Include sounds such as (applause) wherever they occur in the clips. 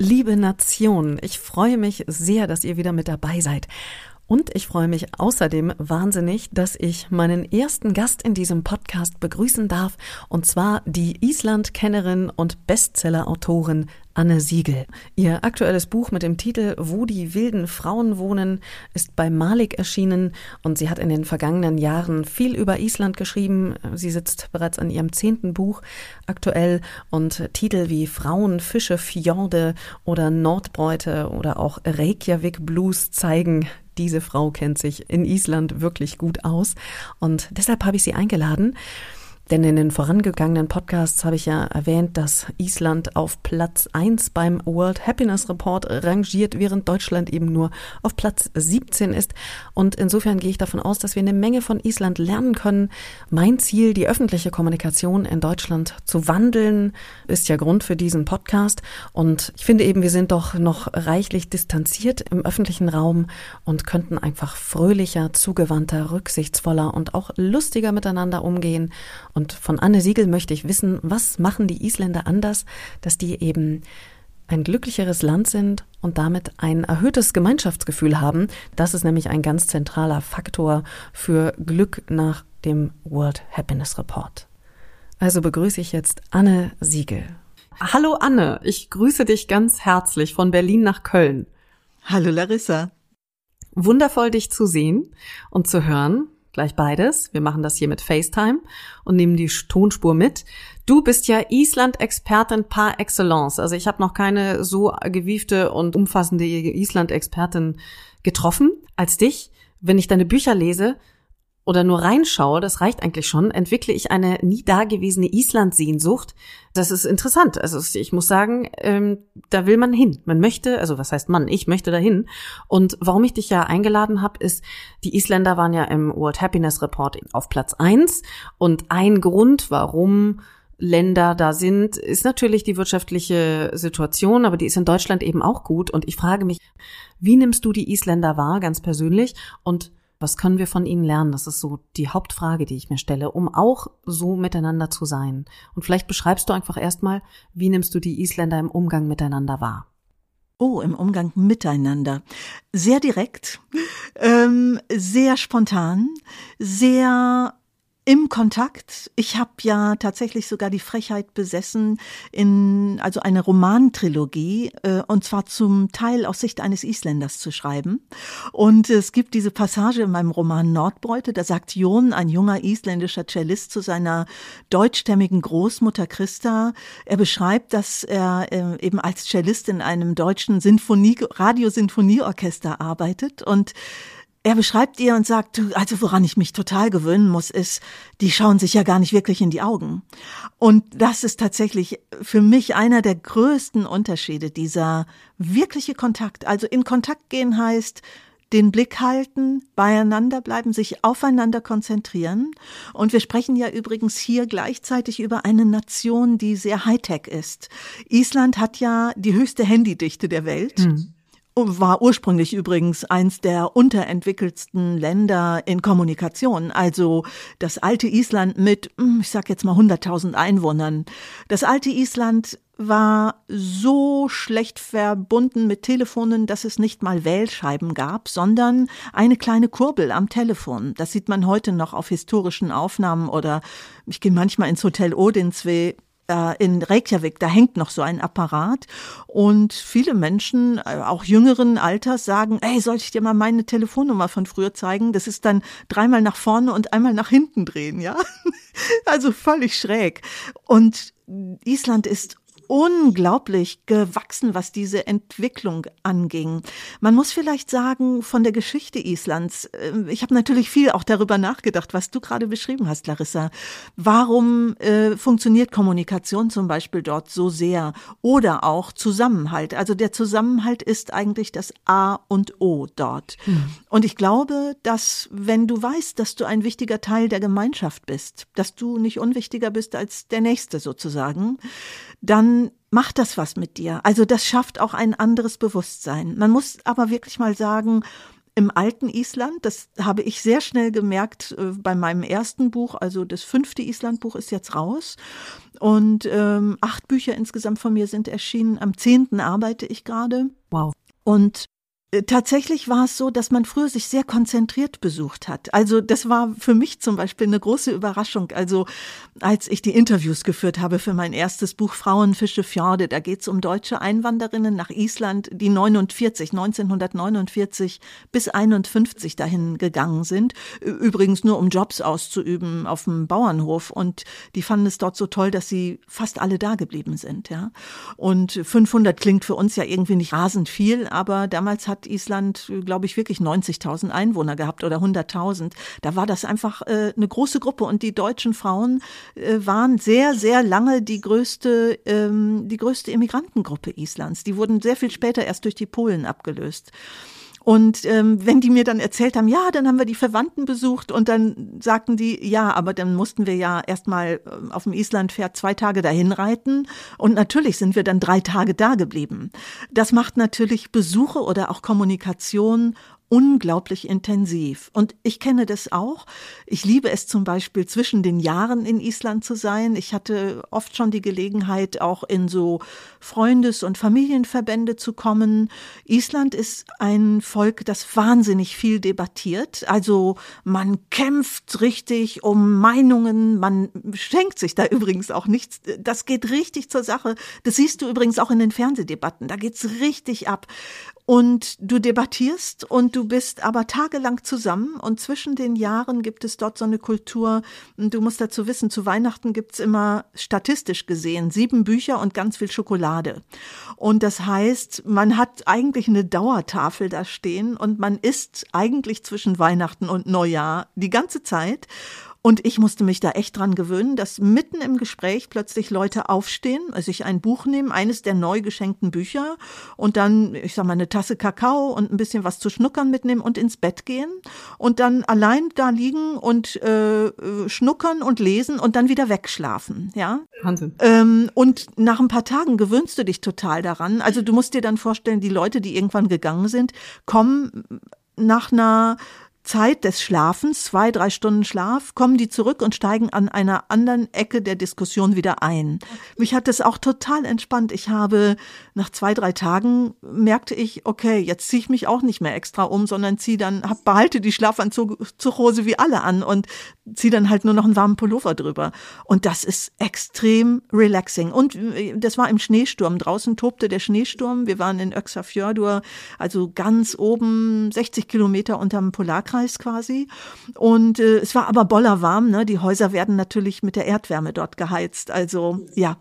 Liebe Nation, ich freue mich sehr, dass ihr wieder mit dabei seid. Und ich freue mich außerdem wahnsinnig, dass ich meinen ersten Gast in diesem Podcast begrüßen darf, und zwar die Island-Kennerin und Bestseller-Autorin Anne Siegel. Ihr aktuelles Buch mit dem Titel Wo die wilden Frauen wohnen ist bei Malik erschienen und sie hat in den vergangenen Jahren viel über Island geschrieben. Sie sitzt bereits an ihrem zehnten Buch aktuell und Titel wie Frauen, Fische, Fjorde oder Nordbräute oder auch Reykjavik Blues zeigen, diese Frau kennt sich in Island wirklich gut aus. Und deshalb habe ich sie eingeladen. Denn in den vorangegangenen Podcasts habe ich ja erwähnt, dass Island auf Platz 1 beim World Happiness Report rangiert, während Deutschland eben nur auf Platz 17 ist. Und insofern gehe ich davon aus, dass wir eine Menge von Island lernen können. Mein Ziel, die öffentliche Kommunikation in Deutschland zu wandeln, ist ja Grund für diesen Podcast. Und ich finde eben, wir sind doch noch reichlich distanziert im öffentlichen Raum und könnten einfach fröhlicher, zugewandter, rücksichtsvoller und auch lustiger miteinander umgehen. Von Anne Siegel möchte ich wissen, was machen die Isländer anders, dass die eben ein glücklicheres Land sind und damit ein erhöhtes Gemeinschaftsgefühl haben. Das ist nämlich ein ganz zentraler Faktor für Glück nach dem World Happiness Report. Also begrüße ich jetzt Anne Siegel. Hallo Anne, ich grüße dich ganz herzlich von Berlin nach Köln. Hallo Larissa. Wundervoll dich zu sehen und zu hören gleich beides. Wir machen das hier mit FaceTime und nehmen die Tonspur mit. Du bist ja Island-Expertin par excellence. Also ich habe noch keine so gewiefte und umfassende Island-Expertin getroffen als dich. Wenn ich deine Bücher lese, oder nur reinschaue, das reicht eigentlich schon, entwickle ich eine nie dagewesene Island-Sehnsucht. Das ist interessant. Also ich muss sagen, ähm, da will man hin. Man möchte, also was heißt man? Ich möchte dahin. Und warum ich dich ja eingeladen habe, ist, die Isländer waren ja im World Happiness Report auf Platz eins Und ein Grund, warum Länder da sind, ist natürlich die wirtschaftliche Situation, aber die ist in Deutschland eben auch gut. Und ich frage mich, wie nimmst du die Isländer wahr, ganz persönlich? Und was können wir von ihnen lernen? Das ist so die Hauptfrage, die ich mir stelle, um auch so miteinander zu sein. Und vielleicht beschreibst du einfach erstmal, wie nimmst du die Isländer im Umgang miteinander wahr? Oh, im Umgang miteinander. Sehr direkt, ähm, sehr spontan, sehr im Kontakt. Ich habe ja tatsächlich sogar die Frechheit besessen, in also eine Romantrilogie äh, und zwar zum Teil aus Sicht eines Isländers zu schreiben. Und es gibt diese Passage in meinem Roman Nordbräute, da sagt Jon, ein junger isländischer Cellist, zu seiner deutschstämmigen Großmutter Christa. Er beschreibt, dass er äh, eben als Cellist in einem deutschen Sinfonie Radiosinfonieorchester arbeitet und er beschreibt ihr und sagt, also woran ich mich total gewöhnen muss, ist, die schauen sich ja gar nicht wirklich in die Augen. Und das ist tatsächlich für mich einer der größten Unterschiede, dieser wirkliche Kontakt. Also in Kontakt gehen heißt, den Blick halten, beieinander bleiben, sich aufeinander konzentrieren. Und wir sprechen ja übrigens hier gleichzeitig über eine Nation, die sehr Hightech ist. Island hat ja die höchste Handydichte der Welt. Hm war ursprünglich übrigens eins der unterentwickelsten Länder in Kommunikation. Also das alte Island mit, hm, ich sag jetzt mal 100.000 Einwohnern. Das alte Island war so schlecht verbunden mit Telefonen, dass es nicht mal Wählscheiben gab, sondern eine kleine Kurbel am Telefon. Das sieht man heute noch auf historischen Aufnahmen oder ich gehe manchmal ins Hotel Odinswee in Reykjavik, da hängt noch so ein Apparat und viele Menschen, äh, auch jüngeren Alters, sagen, ey, soll ich dir mal meine Telefonnummer von früher zeigen? Das ist dann dreimal nach vorne und einmal nach hinten drehen, ja? (laughs) Also völlig schräg. Und Island ist unglaublich gewachsen, was diese Entwicklung anging. Man muss vielleicht sagen, von der Geschichte Islands, äh, ich habe natürlich viel auch darüber nachgedacht, was du gerade beschrieben hast, Larissa. Warum äh, funktioniert Kommunikation zum Beispiel dort so sehr? Oder auch Zusammenhalt. Also der Zusammenhalt ist eigentlich das A und O dort. Mhm. Und ich glaube, dass wenn du weißt, dass du ein wichtiger Teil der Gemeinschaft bist, dass du nicht unwichtiger bist als der Nächste sozusagen, dann macht das was mit dir. Also das schafft auch ein anderes Bewusstsein. Man muss aber wirklich mal sagen, im alten Island. Das habe ich sehr schnell gemerkt äh, bei meinem ersten Buch. Also das fünfte Islandbuch ist jetzt raus. Und ähm, acht Bücher insgesamt von mir sind erschienen. Am zehnten arbeite ich gerade. Wow. Und Tatsächlich war es so, dass man früher sich sehr konzentriert besucht hat. Also das war für mich zum Beispiel eine große Überraschung. Also als ich die Interviews geführt habe für mein erstes Buch Frauen, Fische, Fjorde, da geht es um deutsche Einwanderinnen nach Island, die 49, 1949 bis 51 dahin gegangen sind. Übrigens nur um Jobs auszuüben auf dem Bauernhof. Und die fanden es dort so toll, dass sie fast alle da geblieben sind. Ja. Und 500 klingt für uns ja irgendwie nicht rasend viel, aber damals hat hat Island, glaube ich, wirklich 90.000 Einwohner gehabt oder 100.000. Da war das einfach äh, eine große Gruppe und die deutschen Frauen äh, waren sehr, sehr lange die größte, ähm, die größte Immigrantengruppe Islands. Die wurden sehr viel später erst durch die Polen abgelöst. Und ähm, wenn die mir dann erzählt haben, ja, dann haben wir die Verwandten besucht und dann sagten die, ja, aber dann mussten wir ja erstmal äh, auf dem Islandpferd zwei Tage dahin reiten und natürlich sind wir dann drei Tage da geblieben. Das macht natürlich Besuche oder auch Kommunikation unglaublich intensiv. Und ich kenne das auch. Ich liebe es zum Beispiel zwischen den Jahren in Island zu sein. Ich hatte oft schon die Gelegenheit, auch in so Freundes- und Familienverbände zu kommen. Island ist ein Volk, das wahnsinnig viel debattiert. Also man kämpft richtig um Meinungen. Man schenkt sich da (laughs) übrigens auch nichts. Das geht richtig zur Sache. Das siehst du übrigens auch in den Fernsehdebatten. Da geht's richtig ab und du debattierst und du bist aber tagelang zusammen und zwischen den Jahren gibt es dort so eine Kultur. Du musst dazu wissen, zu Weihnachten gibt's immer statistisch gesehen sieben Bücher und ganz viel Schokolade. Und das heißt, man hat eigentlich eine Dauertafel da stehen und man isst eigentlich zwischen Weihnachten und Neujahr die ganze Zeit. Und ich musste mich da echt dran gewöhnen, dass mitten im Gespräch plötzlich Leute aufstehen, sich ein Buch nehmen, eines der neu geschenkten Bücher und dann, ich sag mal, eine Tasse Kakao und ein bisschen was zu schnuckern mitnehmen und ins Bett gehen und dann allein da liegen und äh, schnuckern und lesen und dann wieder wegschlafen, ja. Wahnsinn. Ähm, und nach ein paar Tagen gewöhnst du dich total daran. Also du musst dir dann vorstellen, die Leute, die irgendwann gegangen sind, kommen nach einer Zeit des Schlafens, zwei, drei Stunden Schlaf, kommen die zurück und steigen an einer anderen Ecke der Diskussion wieder ein. Mich hat das auch total entspannt. Ich habe nach zwei, drei Tagen merkte ich, okay, jetzt ziehe ich mich auch nicht mehr extra um, sondern ziehe dann, hab, behalte die Schlafanzughose wie alle an und ziehe dann halt nur noch einen warmen Pullover drüber. Und das ist extrem relaxing. Und äh, das war im Schneesturm. Draußen tobte der Schneesturm. Wir waren in Öxafjördur, also ganz oben, 60 Kilometer unterm Polarkreis quasi. Und äh, es war aber bollerwarm. Ne? Die Häuser werden natürlich mit der Erdwärme dort geheizt. Also ja,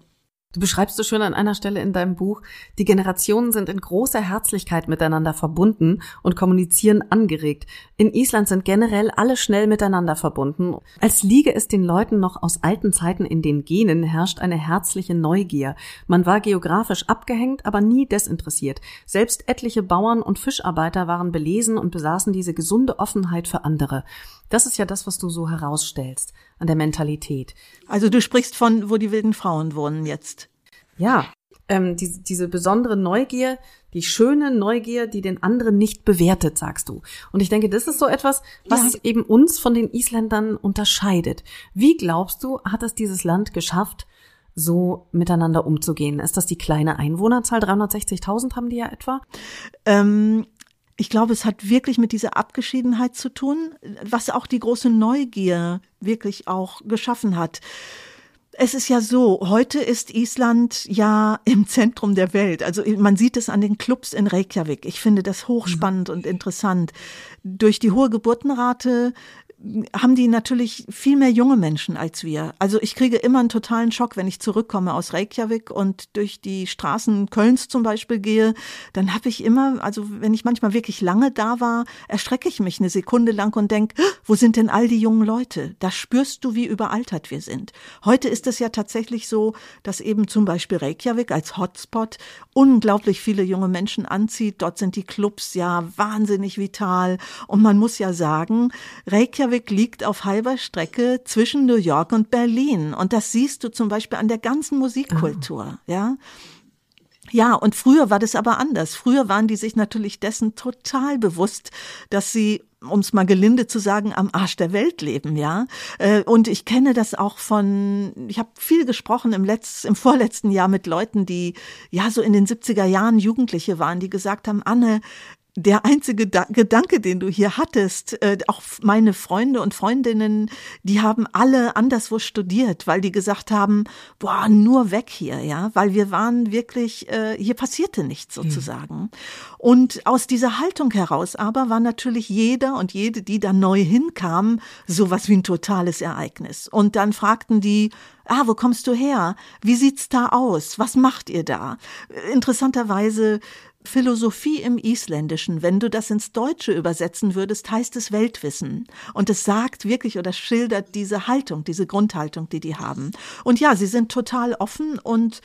Du beschreibst so schön an einer Stelle in deinem Buch, die Generationen sind in großer Herzlichkeit miteinander verbunden und kommunizieren angeregt. In Island sind generell alle schnell miteinander verbunden. Als liege es den Leuten noch aus alten Zeiten in den Genen, herrscht eine herzliche Neugier. Man war geografisch abgehängt, aber nie desinteressiert. Selbst etliche Bauern und Fischarbeiter waren belesen und besaßen diese gesunde Offenheit für andere. Das ist ja das, was du so herausstellst an der Mentalität. Also du sprichst von, wo die wilden Frauen wohnen jetzt. Ja, ähm, die, diese besondere Neugier, die schöne Neugier, die den anderen nicht bewertet, sagst du. Und ich denke, das ist so etwas, was ja. eben uns von den Isländern unterscheidet. Wie glaubst du, hat es dieses Land geschafft, so miteinander umzugehen? Ist das die kleine Einwohnerzahl? 360.000 haben die ja etwa? Ähm, ich glaube, es hat wirklich mit dieser Abgeschiedenheit zu tun, was auch die große Neugier wirklich auch geschaffen hat. Es ist ja so, heute ist Island ja im Zentrum der Welt. Also man sieht es an den Clubs in Reykjavik. Ich finde das hochspannend und interessant. Durch die hohe Geburtenrate haben die natürlich viel mehr junge Menschen als wir. Also ich kriege immer einen totalen Schock, wenn ich zurückkomme aus Reykjavik und durch die Straßen Kölns zum Beispiel gehe. Dann habe ich immer, also wenn ich manchmal wirklich lange da war, erstrecke ich mich eine Sekunde lang und denke, wo sind denn all die jungen Leute? Da spürst du, wie überaltert wir sind. Heute ist es ja tatsächlich so, dass eben zum Beispiel Reykjavik als Hotspot unglaublich viele junge Menschen anzieht. Dort sind die Clubs ja wahnsinnig vital. Und man muss ja sagen, Reykjavik Reykjavik liegt auf halber Strecke zwischen New York und Berlin. Und das siehst du zum Beispiel an der ganzen Musikkultur, ah. ja. Ja, und früher war das aber anders. Früher waren die sich natürlich dessen total bewusst, dass sie um es mal gelinde zu sagen, am Arsch der Welt leben, ja. Äh, und ich kenne das auch von, ich habe viel gesprochen im letzt, im vorletzten Jahr mit Leuten, die ja so in den 70er Jahren Jugendliche waren, die gesagt haben, Anne, der einzige da Gedanke, den du hier hattest, äh, auch meine Freunde und Freundinnen, die haben alle anderswo studiert, weil die gesagt haben, boah, nur weg hier, ja, weil wir waren wirklich, äh, hier passierte nichts hm. sozusagen. Mhm. Und aus dieser Haltung heraus aber war natürlich jeder und jede, die da neu hinkam, sowas wie ein totales Ereignis. Und dann fragten die, Ah, wo kommst du her? Wie sieht's da aus? Was macht ihr da? Interessanterweise Philosophie im Isländischen, wenn du das ins Deutsche übersetzen würdest, heißt es Weltwissen. Und es sagt wirklich oder schildert diese Haltung, diese Grundhaltung, die die haben. Und ja, sie sind total offen und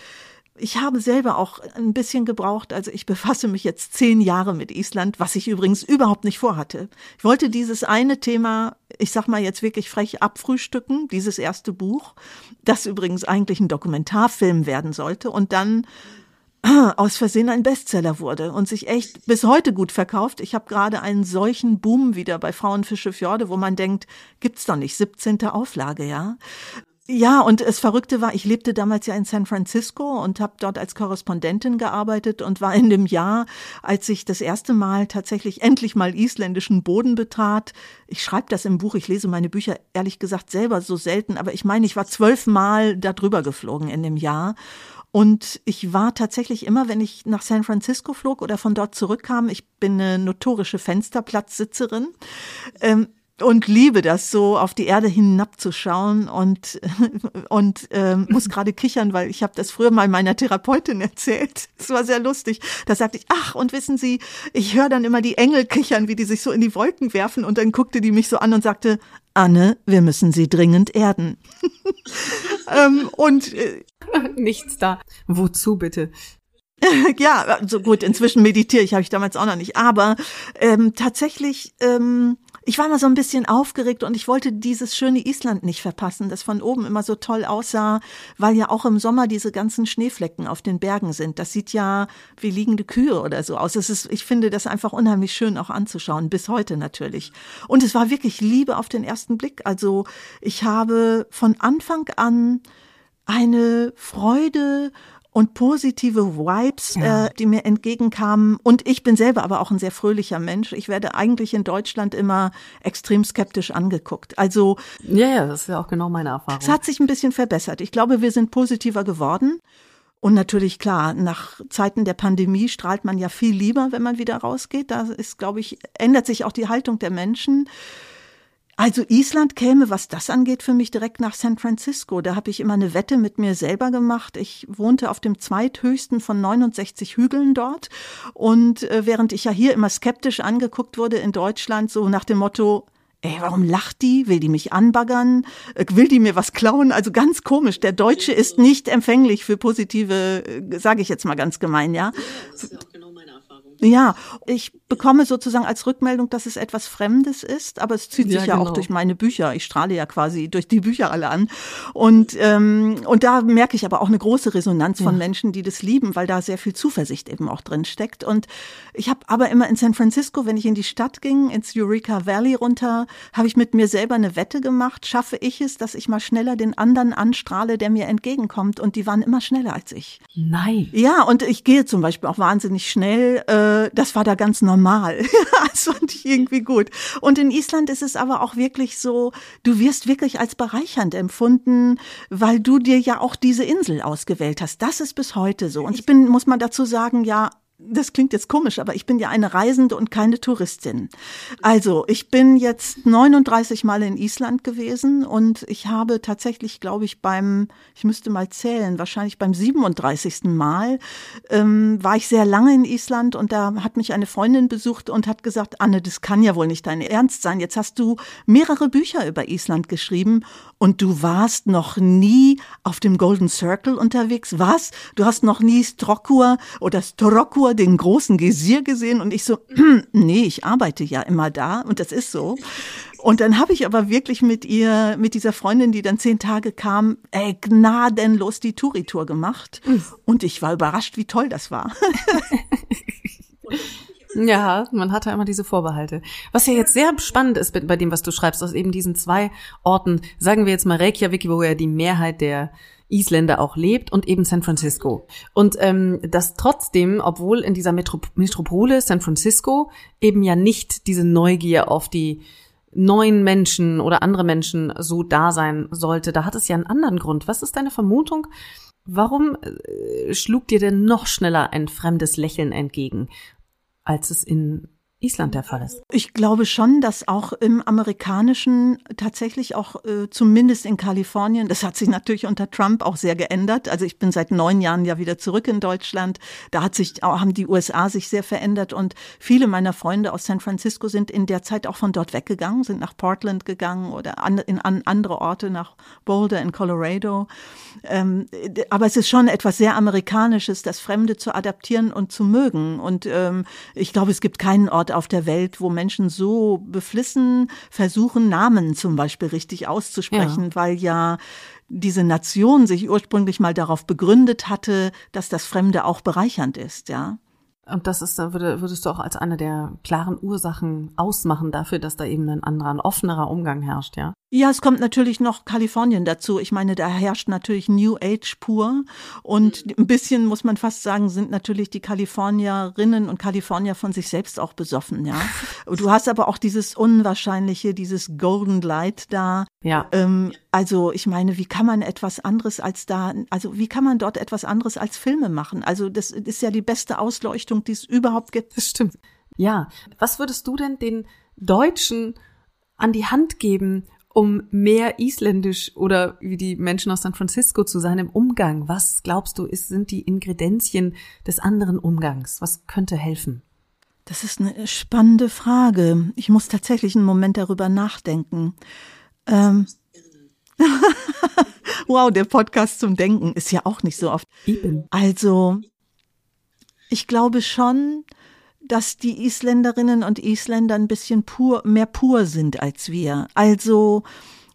ich habe selber auch ein bisschen gebraucht, also ich (laughs) befasse mich jetzt zehn Jahre mit Island, was ich übrigens überhaupt nicht vorhatte. Ich wollte dieses eine Thema, ich sag mal jetzt wirklich frech abfrühstücken, dieses erste Buch, das übrigens eigentlich ein Dokumentarfilm werden sollte und dann aus Versehen ein Bestseller wurde und sich echt bis heute gut verkauft. Ich habe gerade einen solchen Boom wieder bei Frauenfische Fjorde, wo man denkt, gibt's doch nicht, 17. Auflage, ja. Ja, und das Verrückte war, ich lebte damals ja in San Francisco und habe dort als Korrespondentin gearbeitet und war in dem Jahr, als ich das erste Mal tatsächlich endlich mal isländischen Boden betrat. Ich schreibe das im Buch, ich lese meine Bücher ehrlich gesagt selber so selten, aber ich meine, ich war zwölfmal da drüber geflogen in dem Jahr und ich war tatsächlich immer, wenn ich nach San Francisco flog oder von dort zurückkam, ich bin eine notorische Fensterplatzsitzerin. Ähm, und liebe das so auf die Erde hinabzuschauen und (laughs) und ähm, muss (laughs) gerade kichern, weil ich habe das früher mal meiner Therapeutin (laughs) erzählt. Es war sehr lustig. Da sagte ich, ach und wissen Sie, ich höre dann immer die Engel kichern, wie die sich so in die Wolken werfen und dann guckte die mich so an und sagte, Anne, wir müssen Sie dringend erden. (laughs) ähm, und äh, nichts da. Wozu bitte? (laughs) ja, so also gut, inzwischen meditiere ich, habe ich damals auch noch nicht. Aber ähm, tatsächlich, ähm, ich war mal so ein bisschen aufgeregt und ich wollte dieses schöne Island nicht verpassen, das von oben immer so toll aussah, weil ja auch im Sommer diese ganzen Schneeflecken auf den Bergen sind. Das sieht ja wie liegende Kühe oder so aus. Es ist, ich finde das einfach unheimlich schön auch anzuschauen, bis heute natürlich. Und es war wirklich Liebe auf den ersten Blick. Also ich habe von Anfang an eine Freude und positive Vibes, ja. äh, die mir entgegenkamen. Und ich bin selber aber auch ein sehr fröhlicher Mensch. Ich werde eigentlich in Deutschland immer extrem skeptisch angeguckt. Also ja, ja, das ist ja auch genau meine Erfahrung. Es hat sich ein bisschen verbessert. Ich glaube, wir sind positiver geworden. Und natürlich klar, nach Zeiten der Pandemie strahlt man ja viel lieber, wenn man wieder rausgeht. Da ist, glaube ich, ändert sich auch die Haltung der Menschen. Also Island käme, was das angeht, für mich direkt nach San Francisco. Da habe ich immer eine Wette mit mir selber gemacht. Ich wohnte auf dem zweithöchsten von 69 Hügeln dort. Und äh, während ich ja hier immer skeptisch angeguckt wurde in Deutschland, so nach dem Motto, ey, warum lacht die? Will die mich anbaggern? Äh, will die mir was klauen? Also ganz komisch. Der Deutsche ist nicht empfänglich für positive, äh, sage ich jetzt mal ganz gemein, ja. Ja, ich bekomme sozusagen als Rückmeldung, dass es etwas Fremdes ist, aber es zieht sich ja, ja genau. auch durch meine Bücher. Ich strahle ja quasi durch die Bücher alle an. Und, ähm, und da merke ich aber auch eine große Resonanz von ja. Menschen, die das lieben, weil da sehr viel Zuversicht eben auch drin steckt. Und ich habe aber immer in San Francisco, wenn ich in die Stadt ging, ins Eureka Valley runter, habe ich mit mir selber eine Wette gemacht. Schaffe ich es, dass ich mal schneller den anderen anstrahle, der mir entgegenkommt? Und die waren immer schneller als ich. Nein. Ja, und ich gehe zum Beispiel auch wahnsinnig schnell. Äh, äh, das war da ganz normal. (laughs) das fand ich irgendwie gut. Und in Island ist es aber auch wirklich so, du wirst wirklich als bereichernd empfunden, weil du dir ja auch diese Insel ausgewählt hast. Das ist bis heute so. Und ich bin, muss man dazu sagen, ja das klingt jetzt komisch, aber ich bin ja eine Reisende und keine Touristin. Also, ich bin jetzt 39 Mal in Island gewesen und ich habe tatsächlich, glaube ich, beim, ich müsste mal zählen, wahrscheinlich beim 37. Mal ähm, war ich sehr lange in Island und da hat mich eine Freundin besucht und hat gesagt, Anne, das kann ja wohl nicht dein Ernst sein. Jetzt hast du mehrere Bücher über Island geschrieben und du warst noch nie auf dem Golden Circle unterwegs. Was? Du hast noch nie Strokur oder Strokur Den großen Gesier gesehen und ich so, (clears throat) nee, ich arbeite ja immer da und das ist so. Und dann habe ich aber wirklich mit ihr, mit dieser Freundin, die dann zehn Tage kam, ey, gnadenlos die Touri-Tour gemacht. Und ich war überrascht, wie toll das war. (laughs) Ja, man hat ja immer diese Vorbehalte. Was ja jetzt sehr spannend ist bei dem, was du schreibst, aus eben diesen zwei Orten, sagen wir jetzt mal Reykjavik, wo ja die Mehrheit der Isländer auch lebt und eben San Francisco. Und ähm, dass trotzdem, obwohl in dieser Metrop Metropole San Francisco eben ja nicht diese Neugier auf die neuen Menschen oder andere Menschen so da sein sollte, da hat es ja einen anderen Grund. Was ist deine Vermutung? Warum äh, schlug dir denn noch schneller ein fremdes Lächeln entgegen, als es in Island der Fall ist. Ich glaube schon, dass auch im amerikanischen tatsächlich auch äh, zumindest in Kalifornien, das hat sich natürlich unter Trump auch sehr geändert. Also ich bin seit neun Jahren ja wieder zurück in Deutschland. Da hat sich haben die USA sich sehr verändert und viele meiner Freunde aus San Francisco sind in der Zeit auch von dort weggegangen, sind nach Portland gegangen oder an, in an andere Orte nach Boulder in Colorado. Ähm, aber es ist schon etwas sehr amerikanisches, das Fremde zu adaptieren und zu mögen. Und ähm, ich glaube, es gibt keinen Ort auf der Welt, wo Menschen so beflissen versuchen, Namen zum Beispiel richtig auszusprechen, ja. weil ja diese Nation sich ursprünglich mal darauf begründet hatte, dass das Fremde auch bereichernd ist, ja. Und das ist, da würde, würdest du auch als eine der klaren Ursachen ausmachen dafür, dass da eben ein anderer, ein offenerer Umgang herrscht, ja? Ja, es kommt natürlich noch Kalifornien dazu. Ich meine, da herrscht natürlich New Age pur. Und mhm. ein bisschen, muss man fast sagen, sind natürlich die Kalifornierinnen und Kalifornier von sich selbst auch besoffen, ja. (laughs) Du hast aber auch dieses Unwahrscheinliche, dieses Golden Light da. Ja. Ähm, also, ich meine, wie kann man etwas anderes als da, also wie kann man dort etwas anderes als Filme machen? Also, das ist ja die beste Ausleuchtung, die es überhaupt gibt. Das stimmt. Ja. Was würdest du denn den Deutschen an die Hand geben, um mehr isländisch oder wie die Menschen aus San Francisco zu sein im Umgang? Was glaubst du, ist, sind die Ingredienzien des anderen Umgangs? Was könnte helfen? Das ist eine spannende Frage. Ich muss tatsächlich einen Moment darüber nachdenken. Ähm (laughs) wow, der Podcast zum Denken ist ja auch nicht so oft. Eben. Also, ich glaube schon, dass die Isländerinnen und Isländer ein bisschen pur, mehr pur sind als wir. Also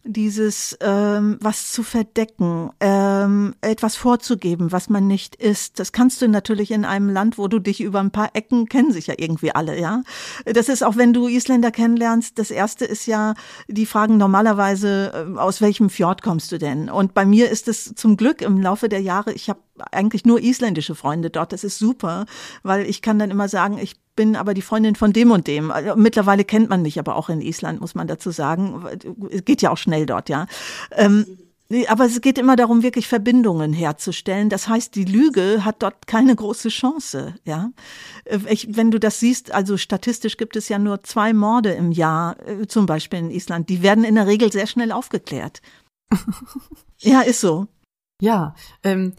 dieses ähm, was zu verdecken, ähm, etwas vorzugeben, was man nicht ist. Das kannst du natürlich in einem Land, wo du dich über ein paar Ecken kennen sich ja irgendwie alle, ja. Das ist auch, wenn du Isländer kennenlernst, das erste ist ja, die fragen normalerweise, äh, aus welchem Fjord kommst du denn? Und bei mir ist es zum Glück im Laufe der Jahre, ich habe eigentlich nur isländische Freunde dort. Das ist super, weil ich kann dann immer sagen, ich bin aber die Freundin von dem und dem. Also mittlerweile kennt man mich aber auch in Island, muss man dazu sagen. Es geht ja auch schnell dort, ja. Ähm, aber es geht immer darum, wirklich Verbindungen herzustellen. Das heißt, die Lüge hat dort keine große Chance, ja. Ich, wenn du das siehst, also statistisch gibt es ja nur zwei Morde im Jahr, äh, zum Beispiel in Island. Die werden in der Regel sehr schnell aufgeklärt. (laughs) ja, ist so. Ja, ähm,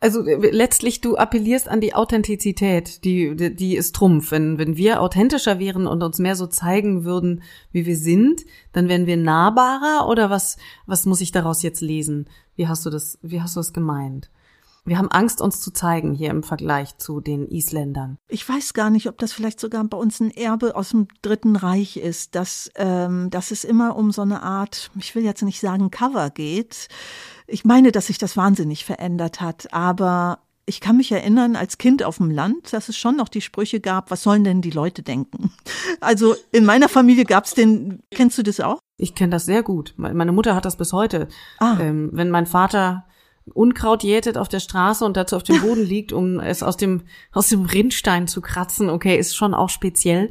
also äh, letztlich du appellierst an die Authentizität, die, die, ist Trumpf. Wenn, wenn wir authentischer wären und uns mehr so zeigen würden, wie wir sind, dann wären wir nahbarer oder was, was muss ich daraus jetzt lesen? Wie hast du das, wie hast du das gemeint? Wir haben Angst, uns zu zeigen hier im Vergleich zu den Isländern. Ich weiß gar nicht, ob das vielleicht sogar bei uns ein Erbe aus dem Dritten Reich ist, dass, ähm, dass es immer um so eine Art, ich will jetzt nicht sagen Cover geht, ich meine, dass sich das wahnsinnig verändert hat, aber ich kann mich erinnern, als Kind auf dem Land, dass es schon noch die Sprüche gab, was sollen denn die Leute denken? (laughs) Also in meiner Familie gab es den, kennst du das auch? Ich kenne das sehr gut. Meine Mutter hat das bis heute. Ah. Ähm, wenn mein Vater Unkraut jätet auf der Straße und dazu auf dem Boden liegt, um es aus dem, aus dem Rindstein zu kratzen, okay, ist schon auch speziell.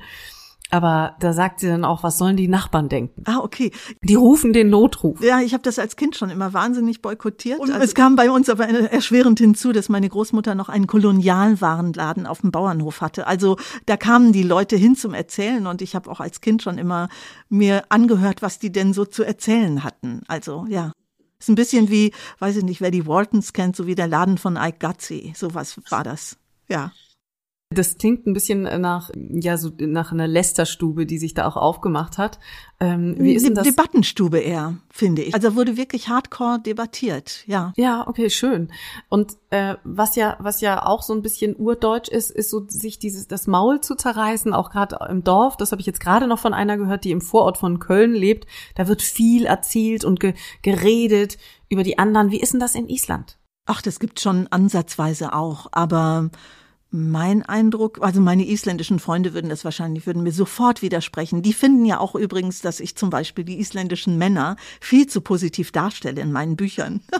Aber da sagt sie dann auch, was sollen die Nachbarn denken? Ah, okay. Die rufen den Notruf. Ja, ich habe das als Kind schon immer wahnsinnig boykottiert. Und also es kam bei uns aber erschwerend hinzu, dass meine Großmutter noch einen Kolonialwarenladen auf dem Bauernhof hatte. Also da kamen die Leute hin zum Erzählen und ich habe auch als Kind schon immer mir angehört, was die denn so zu erzählen hatten. Also ja. Ist ein bisschen wie, weiß ich nicht, wer die Waltons kennt, so wie der Laden von Ike Gutsy. Sowas war das. Ja. Das klingt ein bisschen nach, ja, so nach einer Lästerstube, die sich da auch aufgemacht hat. Ähm, wie ist denn das? Debattenstube eher, finde ich. Also wurde wirklich hardcore debattiert, ja. Ja, okay, schön. Und äh, was ja, was ja auch so ein bisschen urdeutsch ist, ist so sich dieses das Maul zu zerreißen, auch gerade im Dorf. Das habe ich jetzt gerade noch von einer gehört, die im Vorort von Köln lebt. Da wird viel erzählt und ge geredet über die anderen. Wie ist denn das in Island? Ach, das gibt schon ansatzweise auch, aber mein Eindruck, also meine isländischen Freunde würden das wahrscheinlich, würden mir sofort widersprechen. Die finden ja auch übrigens, dass ich zum Beispiel die isländischen Männer viel zu positiv darstelle in meinen Büchern. (laughs)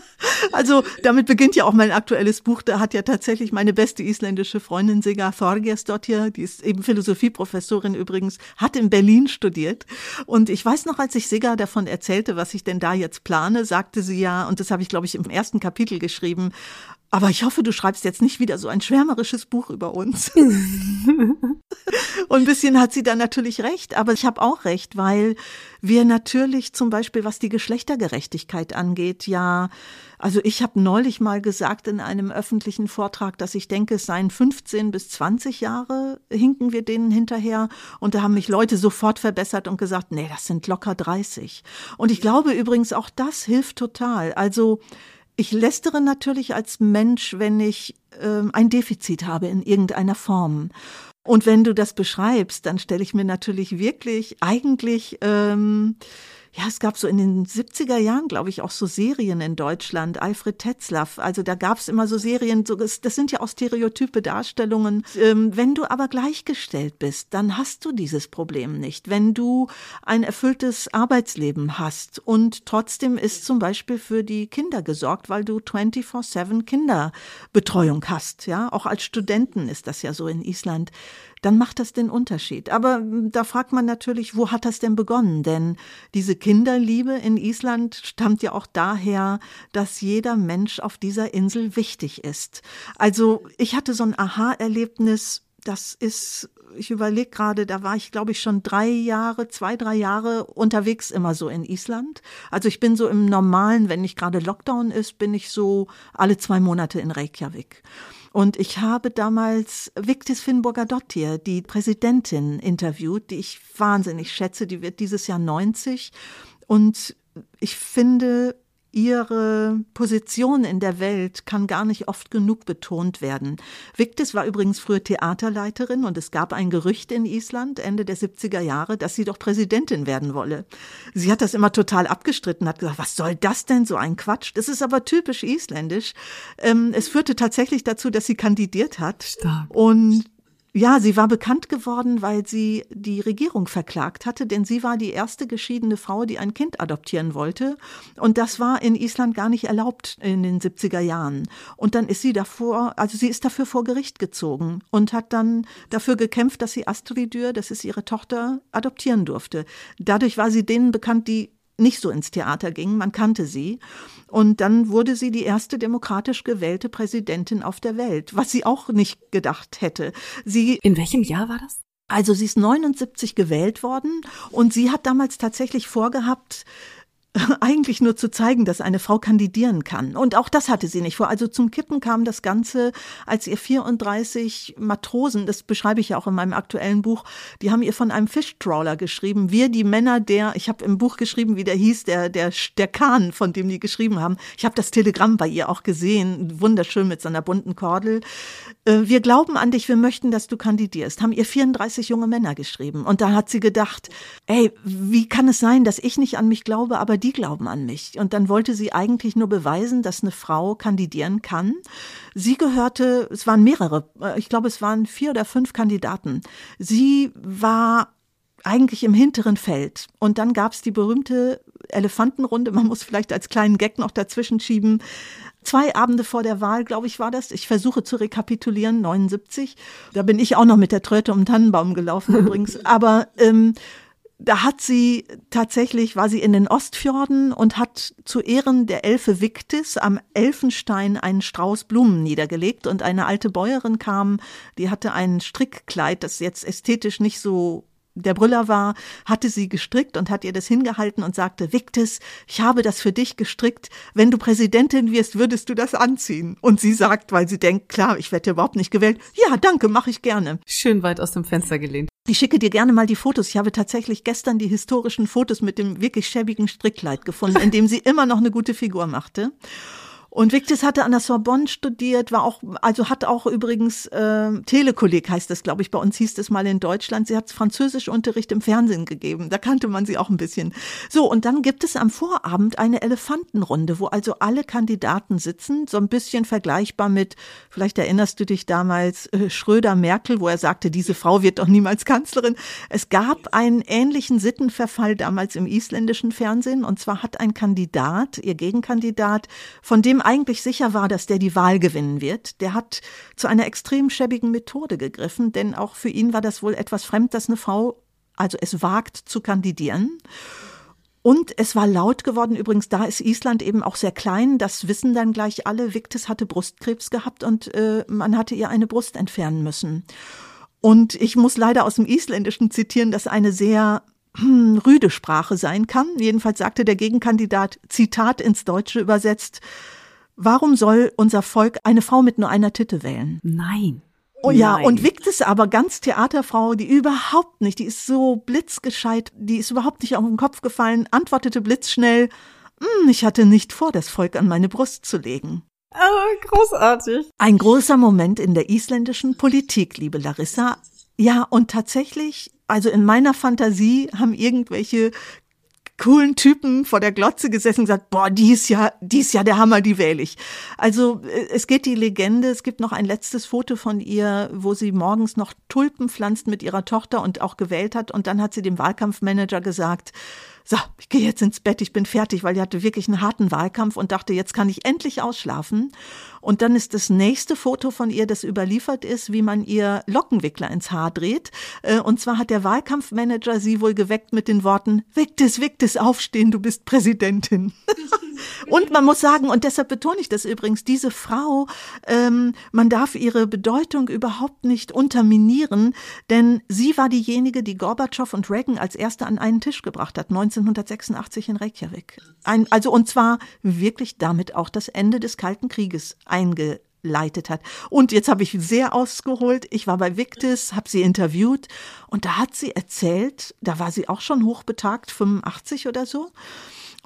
Also damit beginnt ja auch mein aktuelles Buch. Da hat ja tatsächlich meine beste isländische Freundin Siga Þorgersdottir, die ist eben Philosophieprofessorin übrigens, hat in Berlin studiert. Und ich weiß noch, als ich Siga davon erzählte, was ich denn da jetzt plane, sagte sie ja, und das habe ich glaube ich im ersten Kapitel geschrieben, aber ich hoffe, du schreibst jetzt nicht wieder so ein schwärmerisches Buch über uns. (laughs) Und ein bisschen hat sie da natürlich recht, aber ich habe auch recht, weil wir natürlich zum Beispiel, was die Geschlechtergerechtigkeit angeht, ja, also ich habe neulich mal gesagt in einem öffentlichen Vortrag, dass ich denke, es seien 15 bis 20 Jahre, hinken wir denen hinterher. Und da haben mich Leute sofort verbessert und gesagt, nee, das sind locker 30. Und ich glaube übrigens, auch das hilft total. Also ich lästere natürlich als Mensch, wenn ich äh, ein Defizit habe in irgendeiner Form. Und wenn du das beschreibst, dann stelle ich mir natürlich wirklich eigentlich ähm, ja, es gab so in den 70er Jahren, glaube ich, auch so Serien in Deutschland, Alfred Tetzlaff. Also da gab es immer so Serien, so, das sind ja auch stereotype Darstellungen. Ähm, wenn du aber gleichgestellt bist, dann hast du dieses Problem nicht. Wenn du ein erfülltes Arbeitsleben hast und trotzdem ist zum Beispiel für die Kinder gesorgt, weil du 24-7 Kinderbetreuung hast, ja, auch als Studenten ist das ja so in Island dann macht das den Unterschied. Aber hm, da fragt man natürlich, wo hat das denn begonnen? Denn diese Kinderliebe in Island stammt ja auch daher, dass jeder Mensch auf dieser Insel wichtig ist. Also ich hatte so ein Aha-Erlebnis, das ist ich überlege gerade, da war ich, glaube ich, schon drei Jahre, zwei, drei Jahre unterwegs immer so in Island. Also ich bin so im normalen, wenn nicht gerade Lockdown ist, bin ich so alle zwei Monate in Reykjavik. Und ich habe damals Victis Finnburger Dottir, die Präsidentin, interviewt, die ich wahnsinnig schätze. Die wird dieses Jahr 90. Und ich finde, Ihre Position in der Welt kann gar nicht oft genug betont werden. Victis war übrigens früher Theaterleiterin und es gab ein Gerücht in Island Ende der 70er Jahre, dass sie doch Präsidentin werden wolle. Sie hat das immer total abgestritten, hat gesagt, was soll das denn, so ein Quatsch? Das ist aber typisch isländisch. Ähm, es führte tatsächlich dazu, dass sie kandidiert hat. Stark. Und ja, sie war bekannt geworden, weil sie die Regierung verklagt hatte, denn sie war die erste geschiedene Frau, die ein Kind adoptieren wollte. Und das war in Island gar nicht erlaubt in den 70er Jahren. Und dann ist sie davor, also sie ist dafür vor Gericht gezogen und hat dann dafür gekämpft, dass sie Astridur, das ist ihre Tochter, adoptieren durfte. Dadurch war sie denen bekannt, die nicht so ins Theater ging, man kannte sie. Und dann wurde sie die erste demokratisch gewählte Präsidentin auf der Welt, was sie auch nicht gedacht hätte. Sie In welchem Jahr war das? Also sie ist 79 gewählt worden und sie hat damals tatsächlich vorgehabt, (laughs) eigentlich nur zu zeigen, dass eine Frau kandidieren kann. Und auch das hatte sie nicht vor. Also zum Kippen kam das Ganze, als ihr 34 Matrosen, das beschreibe ich ja auch in meinem aktuellen Buch, die haben ihr von einem Fischtrawler geschrieben. Wir, die Männer, der, ich habe im Buch geschrieben, wie der hieß, der, der, der Kahn, von dem die geschrieben haben. Ich habe das Telegramm bei ihr auch gesehen, wunderschön mit seiner bunten Kordel. Äh, wir glauben an dich, wir möchten, dass du kandidierst. Haben ihr 34 junge Männer geschrieben. Und da hat sie gedacht, ey, wie kann es sein, dass ich nicht an mich glaube, aber die glauben an mich. Und dann wollte sie eigentlich nur beweisen, dass eine Frau kandidieren kann. Sie gehörte, es waren mehrere, äh, ich glaube, es waren vier oder fünf Kandidaten. Sie war eigentlich im hinteren Feld. Und dann gab es die berühmte Elefantenrunde. Man muss vielleicht als kleinen Gag noch dazwischen schieben. Zwei Abende vor der Wahl, glaube ich, war das. Ich versuche zu rekapitulieren, 79. Da bin ich auch noch mit der Tröte um den Tannenbaum gelaufen übrigens. (laughs) Aber ähm, da hat sie tatsächlich, war sie in den Ostfjorden und hat zu Ehren der Elfe Victis am Elfenstein einen Strauß Blumen niedergelegt. Und eine alte Bäuerin kam, die hatte ein Strickkleid, das jetzt ästhetisch nicht so der Brüller war, hatte sie gestrickt und hat ihr das hingehalten und sagte, Victis, ich habe das für dich gestrickt. Wenn du Präsidentin wirst, würdest du das anziehen. Und sie sagt, weil sie denkt, klar, ich werde überhaupt nicht gewählt. Ja, danke, mache ich gerne. Schön weit aus dem Fenster gelehnt. Ich schicke dir gerne mal die Fotos. Ich habe tatsächlich gestern die historischen Fotos mit dem wirklich schäbigen Strickkleid gefunden, in dem sie immer noch eine gute Figur machte. Und Victis hatte an der Sorbonne studiert, war auch, also hat auch übrigens äh, Telekolleg heißt das, glaube ich, bei uns hieß das mal in Deutschland. Sie hat Französischunterricht im Fernsehen gegeben. Da kannte man sie auch ein bisschen. So, und dann gibt es am Vorabend eine Elefantenrunde, wo also alle Kandidaten sitzen, so ein bisschen vergleichbar mit, vielleicht erinnerst du dich damals, äh, Schröder-Merkel, wo er sagte, diese Frau wird doch niemals Kanzlerin. Es gab einen ähnlichen Sittenverfall damals im isländischen Fernsehen. Und zwar hat ein Kandidat, ihr Gegenkandidat, von dem eigentlich sicher war, dass der die Wahl gewinnen wird, der hat zu einer extrem schäbigen Methode gegriffen, denn auch für ihn war das wohl etwas fremd, dass eine Frau also es wagt zu kandidieren. Und es war laut geworden. Übrigens, da ist Island eben auch sehr klein. Das wissen dann gleich alle. Victis hatte Brustkrebs gehabt und äh, man hatte ihr eine Brust entfernen müssen. Und ich muss leider aus dem Isländischen zitieren, dass eine sehr hm, rüde Sprache sein kann. Jedenfalls sagte der Gegenkandidat, Zitat ins Deutsche übersetzt, Warum soll unser Volk eine Frau mit nur einer Titte wählen? Nein. Oh ja, Nein. und Victis aber ganz Theaterfrau, die überhaupt nicht, die ist so blitzgescheit, die ist überhaupt nicht auf den Kopf gefallen, antwortete blitzschnell, hm, ich hatte nicht vor, das Volk an meine Brust zu legen. Oh, großartig. Ein großer Moment in der isländischen Politik, liebe Larissa. Ja, und tatsächlich, also in meiner Fantasie haben irgendwelche coolen Typen vor der Glotze gesessen und gesagt, boah, die ist ja, die ist ja der Hammer, die wähle ich. Also äh, es geht die Legende, es gibt noch ein letztes Foto von ihr, wo sie morgens noch Tulpen pflanzt mit ihrer Tochter und auch gewählt hat und dann hat sie dem Wahlkampfmanager gesagt, so, ich gehe jetzt ins Bett, ich bin fertig, weil die hatte wirklich einen harten Wahlkampf und dachte, jetzt kann ich endlich ausschlafen. Und dann ist das nächste Foto von ihr, das überliefert ist, wie man ihr Lockenwickler ins Haar dreht. Äh, und zwar hat der Wahlkampfmanager sie wohl geweckt mit den Worten, Victis, Victis, aufstehen, du bist Präsidentin. (laughs) und man muss sagen, und deshalb betone ich das übrigens, diese Frau, ähm, man darf ihre Bedeutung überhaupt nicht unterminieren, denn sie war diejenige, die Gorbatschow und Reagan als erste an einen Tisch gebracht hat, 1986 in Reykjavik. Ein, also, und zwar wirklich damit auch das Ende des Kalten Krieges eingeleitet hat. Und jetzt habe ich sehr ausgeholt. Ich war bei Victis, habe sie interviewt und da hat sie erzählt, da war sie auch schon hochbetagt, 85 oder so,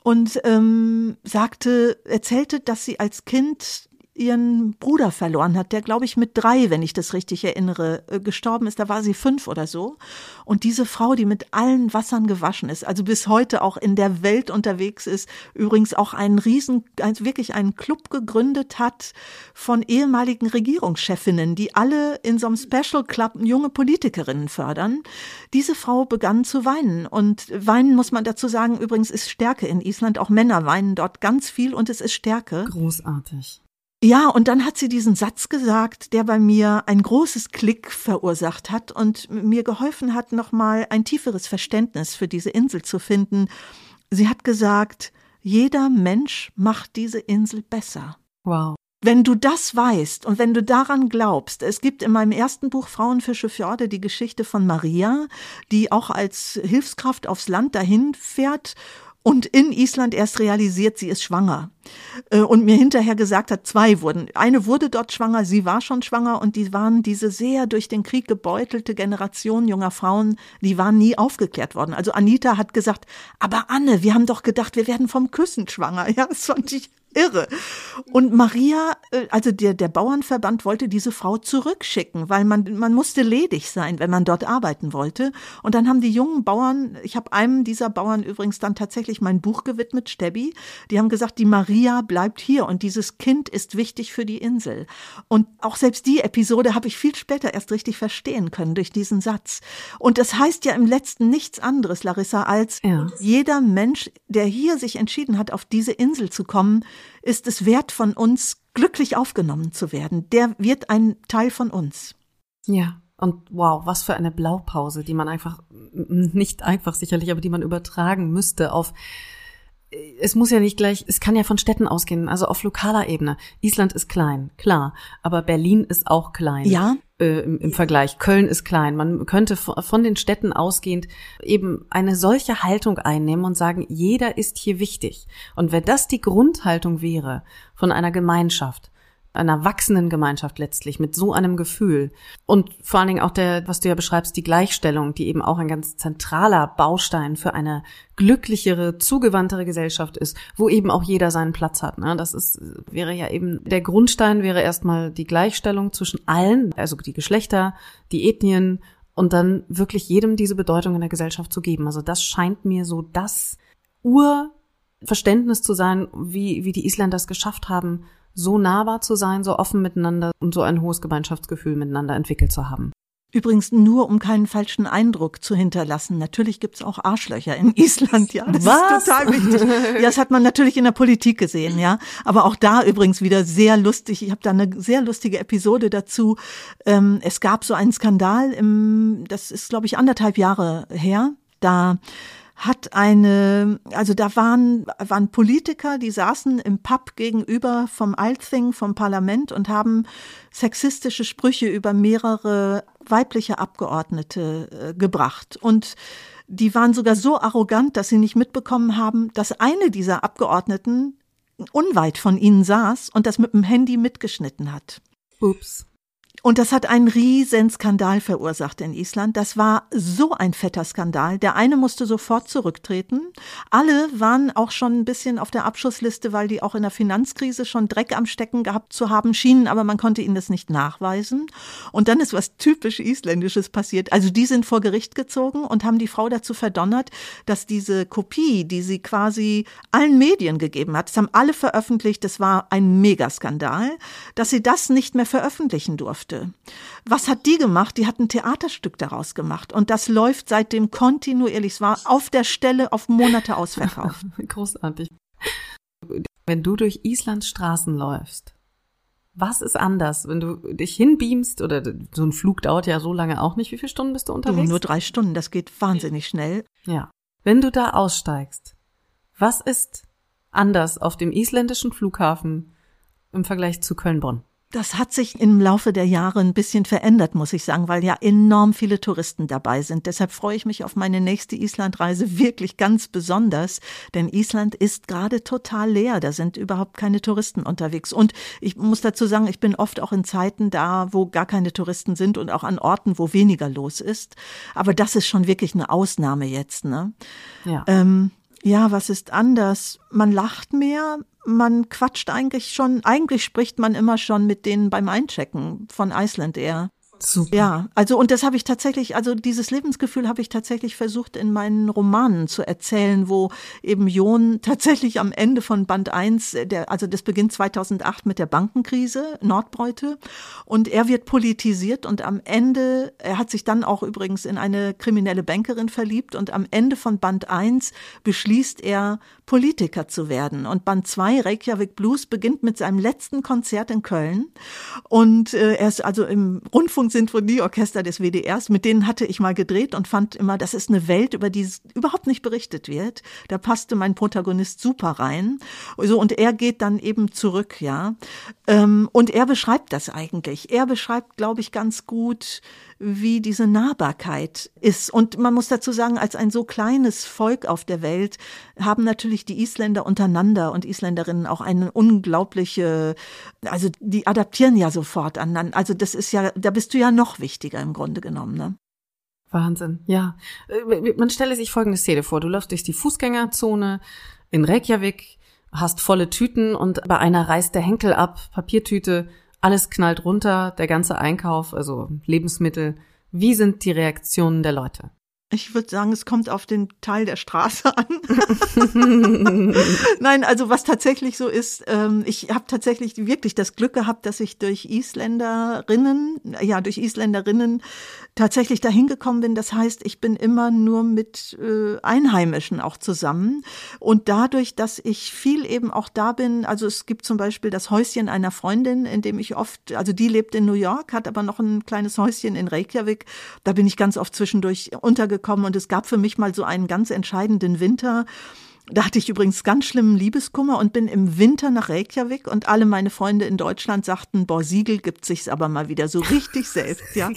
und ähm, sagte, erzählte, dass sie als Kind ihren Bruder verloren hat, der, glaube ich, mit drei, wenn ich das richtig erinnere, äh, gestorben ist. Da war sie fünf oder so. Und diese Frau, die mit allen Wassern gewaschen ist, also bis heute auch in der Welt unterwegs ist, übrigens auch einen riesen, also wirklich einen Club gegründet hat von ehemaligen Regierungschefinnen, die alle in so einem Special Club junge Politikerinnen fördern. Diese Frau begann zu weinen. Und weinen, muss man dazu sagen, übrigens ist Stärke in Island. Auch Männer weinen dort ganz viel und es ist Stärke. Großartig. Ja, und dann hat sie diesen Satz gesagt, der bei mir ein großes Klick verursacht hat und mir geholfen hat, nochmal ein tieferes Verständnis für diese Insel zu finden. Sie hat gesagt, jeder Mensch macht diese Insel besser. Wow. Wenn du das weißt und wenn du daran glaubst, es gibt in meinem ersten Buch Frauenfische Fjorde die Geschichte von Maria, die auch als Hilfskraft aufs Land dahin fährt und in Island erst realisiert, sie ist schwanger. Äh, und mir hinterher gesagt hat, zwei wurden. Eine wurde dort schwanger, sie war schon schwanger und die waren diese sehr durch den Krieg gebeutelte Generation junger Frauen, die waren nie aufgeklärt worden. Also Anita hat gesagt, aber Anne, wir haben doch gedacht, wir werden vom Küssen schwanger. (laughs) Ja, das fand ich irre. Und Maria, äh, also der, der Bauernverband wollte diese Frau zurückschicken, weil man, man musste ledig sein, wenn man dort arbeiten wollte. Und dann haben die jungen Bauern, ich habe einem dieser Bauern übrigens dann tatsächlich mein Buch gewidmet, Stebbi, die haben gesagt, die Maria bleibt hier und dieses Kind ist wichtig für die Insel. Und auch selbst die Episode habe ich viel später erst richtig verstehen können durch diesen Satz. Und das heißt ja im letzten nichts anderes, Larissa, als ja. jeder Mensch, der hier sich entschieden hat, auf diese Insel zu kommen, ist es wert von uns, glücklich aufgenommen zu werden. Der wird ein Teil von uns. Ja. Und wow, was für eine Blaupause, die man einfach, nicht einfach sicherlich, aber die man übertragen müsste auf es muss ja nicht gleich, es kann ja von Städten ausgehen, also auf lokaler Ebene. Island ist klein, klar, aber Berlin ist auch klein. Ja. Äh, im, im, Vergleich. Köln ist klein. Man könnte von den Städten ausgehend eben eine solche Haltung einnehmen und sagen, jeder ist hier wichtig. Und wenn das die Grundhaltung wäre von einer Gemeinschaft, einer wachsenden Gemeinschaft letztlich mit so einem Gefühl und vor allen Dingen auch der, was du ja beschreibst, die Gleichstellung, die eben auch ein ganz zentraler Baustein für eine glücklichere, zugewandtere Gesellschaft ist, wo eben auch jeder seinen Platz hat. Ne? Das ist, wäre ja eben, der Grundstein wäre erstmal die Gleichstellung zwischen allen, also die Geschlechter, die Ethnien und dann wirklich jedem diese Bedeutung in der Gesellschaft zu geben. Also das scheint mir so das Urverständnis zu sein, wie, wie die Isländer es geschafft haben, so nahbar zu sein, so offen miteinander und so ein hohes Gemeinschaftsgefühl miteinander entwickelt zu haben. Übrigens nur, um keinen falschen Eindruck zu hinterlassen. Natürlich gibt's auch Arschlöcher in (laughs) Island, ja. Das Was? ist total wichtig. Ja, das hat man natürlich in der Politik gesehen, ja. Aber auch da übrigens wieder sehr lustig. Ich habe da eine sehr lustige Episode dazu. Ähm, es gab so einen Skandal im, das ist, glaube ich, anderthalb Jahre her. Da hat eine, also da waren, waren Politiker, die saßen im Pub gegenüber vom Althing, vom Parlament und haben sexistische Sprüche über mehrere weibliche Abgeordnete äh, gebracht. Und die waren sogar so arrogant, dass sie nicht mitbekommen haben, dass eine dieser Abgeordneten unweit von ihnen saß und das mit dem Handy mitgeschnitten hat. Ups. Und das hat einen riesen Skandal verursacht in Island. Das war so ein fetter Skandal. Der eine musste sofort zurücktreten. Alle waren auch schon ein bisschen auf der Abschussliste, weil die auch in der Finanzkrise schon Dreck am Stecken gehabt zu haben schienen, aber man konnte ihnen das nicht nachweisen. Und dann ist was typisch Isländisches passiert. Also die sind vor Gericht gezogen und haben die Frau dazu verdonnert, dass diese Kopie, die sie quasi allen Medien gegeben hat, das haben alle veröffentlicht, das war ein Megaskandal, dass sie das nicht mehr veröffentlichen durfte durfte. Was hat die gemacht? Die hat ein Theaterstück daraus gemacht und das läuft seitdem kontinuierlich. Es war auf der Stelle auf Monate ausverkauft. (laughs) Großartig. Wenn du durch Islands Straßen läufst, was ist anders, wenn du dich hinbeamst oder so ein Flug dauert ja so lange auch nicht. Wie viele Stunden bist du unterwegs? Du, nur drei Stunden, das geht wahnsinnig schnell. Ja. Wenn du da aussteigst, was ist anders auf dem isländischen Flughafen im Vergleich zu Köln-Bonn? Das hat sich im Laufe der Jahre ein bisschen verändert, muss ich sagen, weil ja enorm viele Touristen dabei sind. Deshalb freue ich mich auf meine nächste Islandreise wirklich ganz besonders, denn Island ist gerade total leer. Da sind überhaupt keine Touristen unterwegs. Und ich muss dazu sagen, ich bin oft auch in Zeiten da, wo gar keine Touristen sind und auch an Orten, wo weniger los ist. Aber das ist schon wirklich eine Ausnahme jetzt, ne? Ja. Ähm, ja, was ist anders? Man lacht mehr, man quatscht eigentlich schon, eigentlich spricht man immer schon mit denen beim Einchecken von Iceland Air. Super. Ja, also und das habe ich tatsächlich, also dieses Lebensgefühl habe ich tatsächlich versucht in meinen Romanen zu erzählen, wo eben Jon tatsächlich am Ende von Band 1, der, also das beginnt 2008 mit der Bankenkrise, Nordbreute, und er wird politisiert und am Ende, er hat sich dann auch übrigens in eine kriminelle Bankerin verliebt und am Ende von Band 1 beschließt er, Politiker zu werden. Und Band 2, Reykjavik Blues, beginnt mit seinem letzten Konzert in Köln und äh, er ist also im Rundfunk Sinfonieorchester des WDRs, mit denen hatte ich mal gedreht und fand immer, das ist eine Welt, über die überhaupt nicht berichtet wird. Da passte mein Protagonist super rein. So, und er geht dann eben zurück, ja. Ähm, und er beschreibt das eigentlich. Er beschreibt, glaube ich, ganz gut, wie diese Nahbarkeit ist. Und man muss dazu sagen, als ein so kleines Volk auf der Welt haben natürlich die Isländer untereinander und Isländerinnen auch eine unglaubliche, also die adaptieren ja sofort aneinander. Also das ist ja, da bist du ja noch wichtiger im Grunde genommen, ne? Wahnsinn, ja. Äh, man stelle sich folgende Szene vor. Du läufst durch die Fußgängerzone in Reykjavik, hast volle Tüten und bei einer reißt der Henkel ab, Papiertüte, alles knallt runter, der ganze Einkauf, also Lebensmittel. Wie sind die Reaktionen der Leute? Ich würde sagen, es kommt auf den Teil der Straße an. (laughs) Nein, also was tatsächlich so ist, ähm, ich habe tatsächlich wirklich das Glück gehabt, dass ich durch Isländerinnen, ja, durch Isländerinnen tatsächlich dahin gekommen bin. Das heißt, ich bin immer nur mit äh, Einheimischen auch zusammen. Und dadurch, dass ich viel eben auch da bin, also es gibt zum Beispiel das Häuschen einer Freundin, in dem ich oft, also die lebt in New York, hat aber noch ein kleines Häuschen in Reykjavik. Da bin ich ganz oft zwischendurch untergekommen und es gab für mich mal so einen ganz entscheidenden Winter, Da hatte ich übrigens ganz schlimmen Liebeskummer und bin im Winter nach Reykjavik und alle meine Freunde in Deutschland sagten, boah, Siegel gibt sich's aber mal wieder so richtig selbst, ja.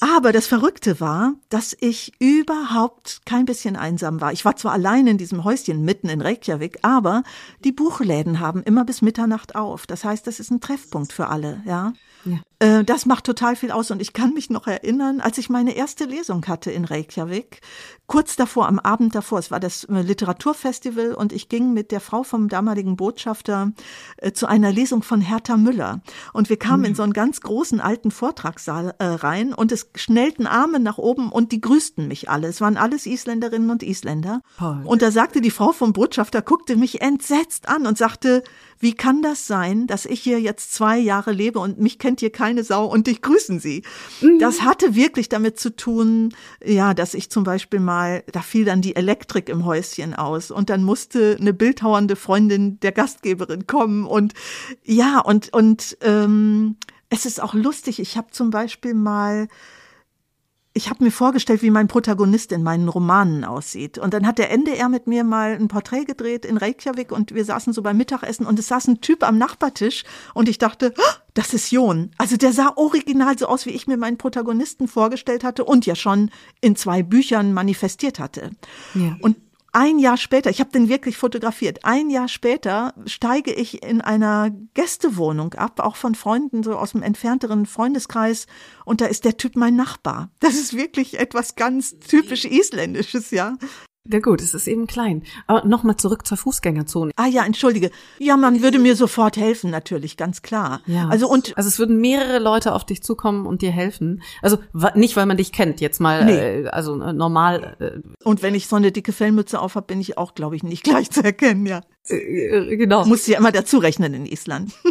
Aber das Verrückte war, dass ich überhaupt kein bisschen einsam war. Ich war zwar allein in diesem Häuschen mitten in Reykjavik, aber die Buchläden haben immer bis Mitternacht auf. Das heißt, das ist ein Treffpunkt für alle, ja. Ja. Äh, das macht total viel aus und ich kann mich noch erinnern, als ich meine erste Lesung hatte in Reykjavik, kurz davor, am Abend davor, es war das äh, Literaturfestival und ich ging mit der Frau vom damaligen Botschafter äh, zu einer Lesung von Hertha Müller und wir kamen mhm. in so einen ganz großen alten Vortragssaal äh, rein und es schnellten Arme nach oben und die grüßten mich alle. Es waren alles Isländerinnen und Isländer. Toll. Und da sagte die Frau vom Botschafter, guckte mich entsetzt an und sagte, wie kann das sein, dass ich hier jetzt zwei Jahre lebe und mich kennt hier keine Sau und dich grüßen sie? Mhm. Das hatte wirklich damit zu tun, ja, dass ich zum Beispiel mal, da fiel dann die Elektrik im Häuschen aus und dann musste eine bildhauernde Freundin der Gastgeberin kommen und ja, und, und ähm, es ist auch lustig. Ich habe zum Beispiel mal ich habe mir vorgestellt, wie mein Protagonist in meinen Romanen aussieht. Und dann hat der NDR mit mir mal ein Porträt gedreht in Reykjavik und wir saßen so beim Mittagessen und es saß ein Typ am Nachbartisch und ich dachte, oh, das ist Jon. Also der sah original so aus, wie ich mir meinen Protagonisten vorgestellt hatte und ja schon in zwei Büchern manifestiert hatte. Ja. Und ein Jahr später, ich habe den wirklich fotografiert, ein Jahr später steige ich in einer Gästewohnung ab, auch von Freunden, so aus dem entfernteren Freundeskreis, und da ist der Typ mein Nachbar. Das ist wirklich etwas ganz typisch Isländisches, ja. Ja gut, es ist eben klein. Aber nochmal zurück zur Fußgängerzone. Ah ja, entschuldige. Ja, man würde mir sofort helfen, natürlich, ganz klar. Ja. Also und also es würden mehrere Leute auf dich zukommen und dir helfen. Also nicht, weil man dich kennt, jetzt mal, nee. äh, also äh, normal. Äh, und wenn ich so eine dicke Fellmütze auf habe, bin ich auch, glaube ich, nicht (laughs) gleich zu erkennen, ja. Äh, äh genau. Muss ja immer dazu rechnen in Island. (laughs)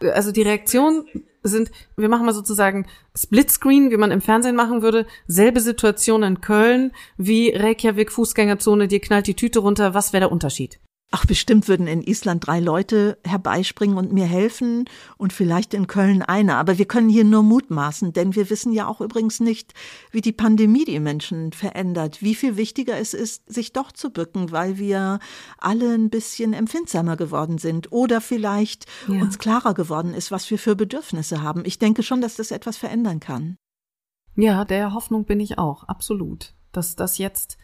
Also die Reaktion sind, wir machen mal sozusagen Splitscreen, wie man im Fernsehen machen würde, selbe Situation in Köln wie Reykjavik Fußgängerzone, dir knallt die Tüte runter, was wäre der Unterschied? Ach, bestimmt würden in Island drei Leute herbeispringen und mir helfen und vielleicht in Köln einer. Aber wir können hier nur mutmaßen, denn wir wissen ja auch übrigens nicht, wie die Pandemie die Menschen verändert, wie viel wichtiger es ist, sich doch zu bücken, weil wir alle ein bisschen empfindsamer geworden sind oder vielleicht ja. uns klarer geworden ist, was wir für Bedürfnisse haben. Ich denke schon, dass das etwas verändern kann. Ja, der Hoffnung bin ich auch, absolut. Dass das jetzt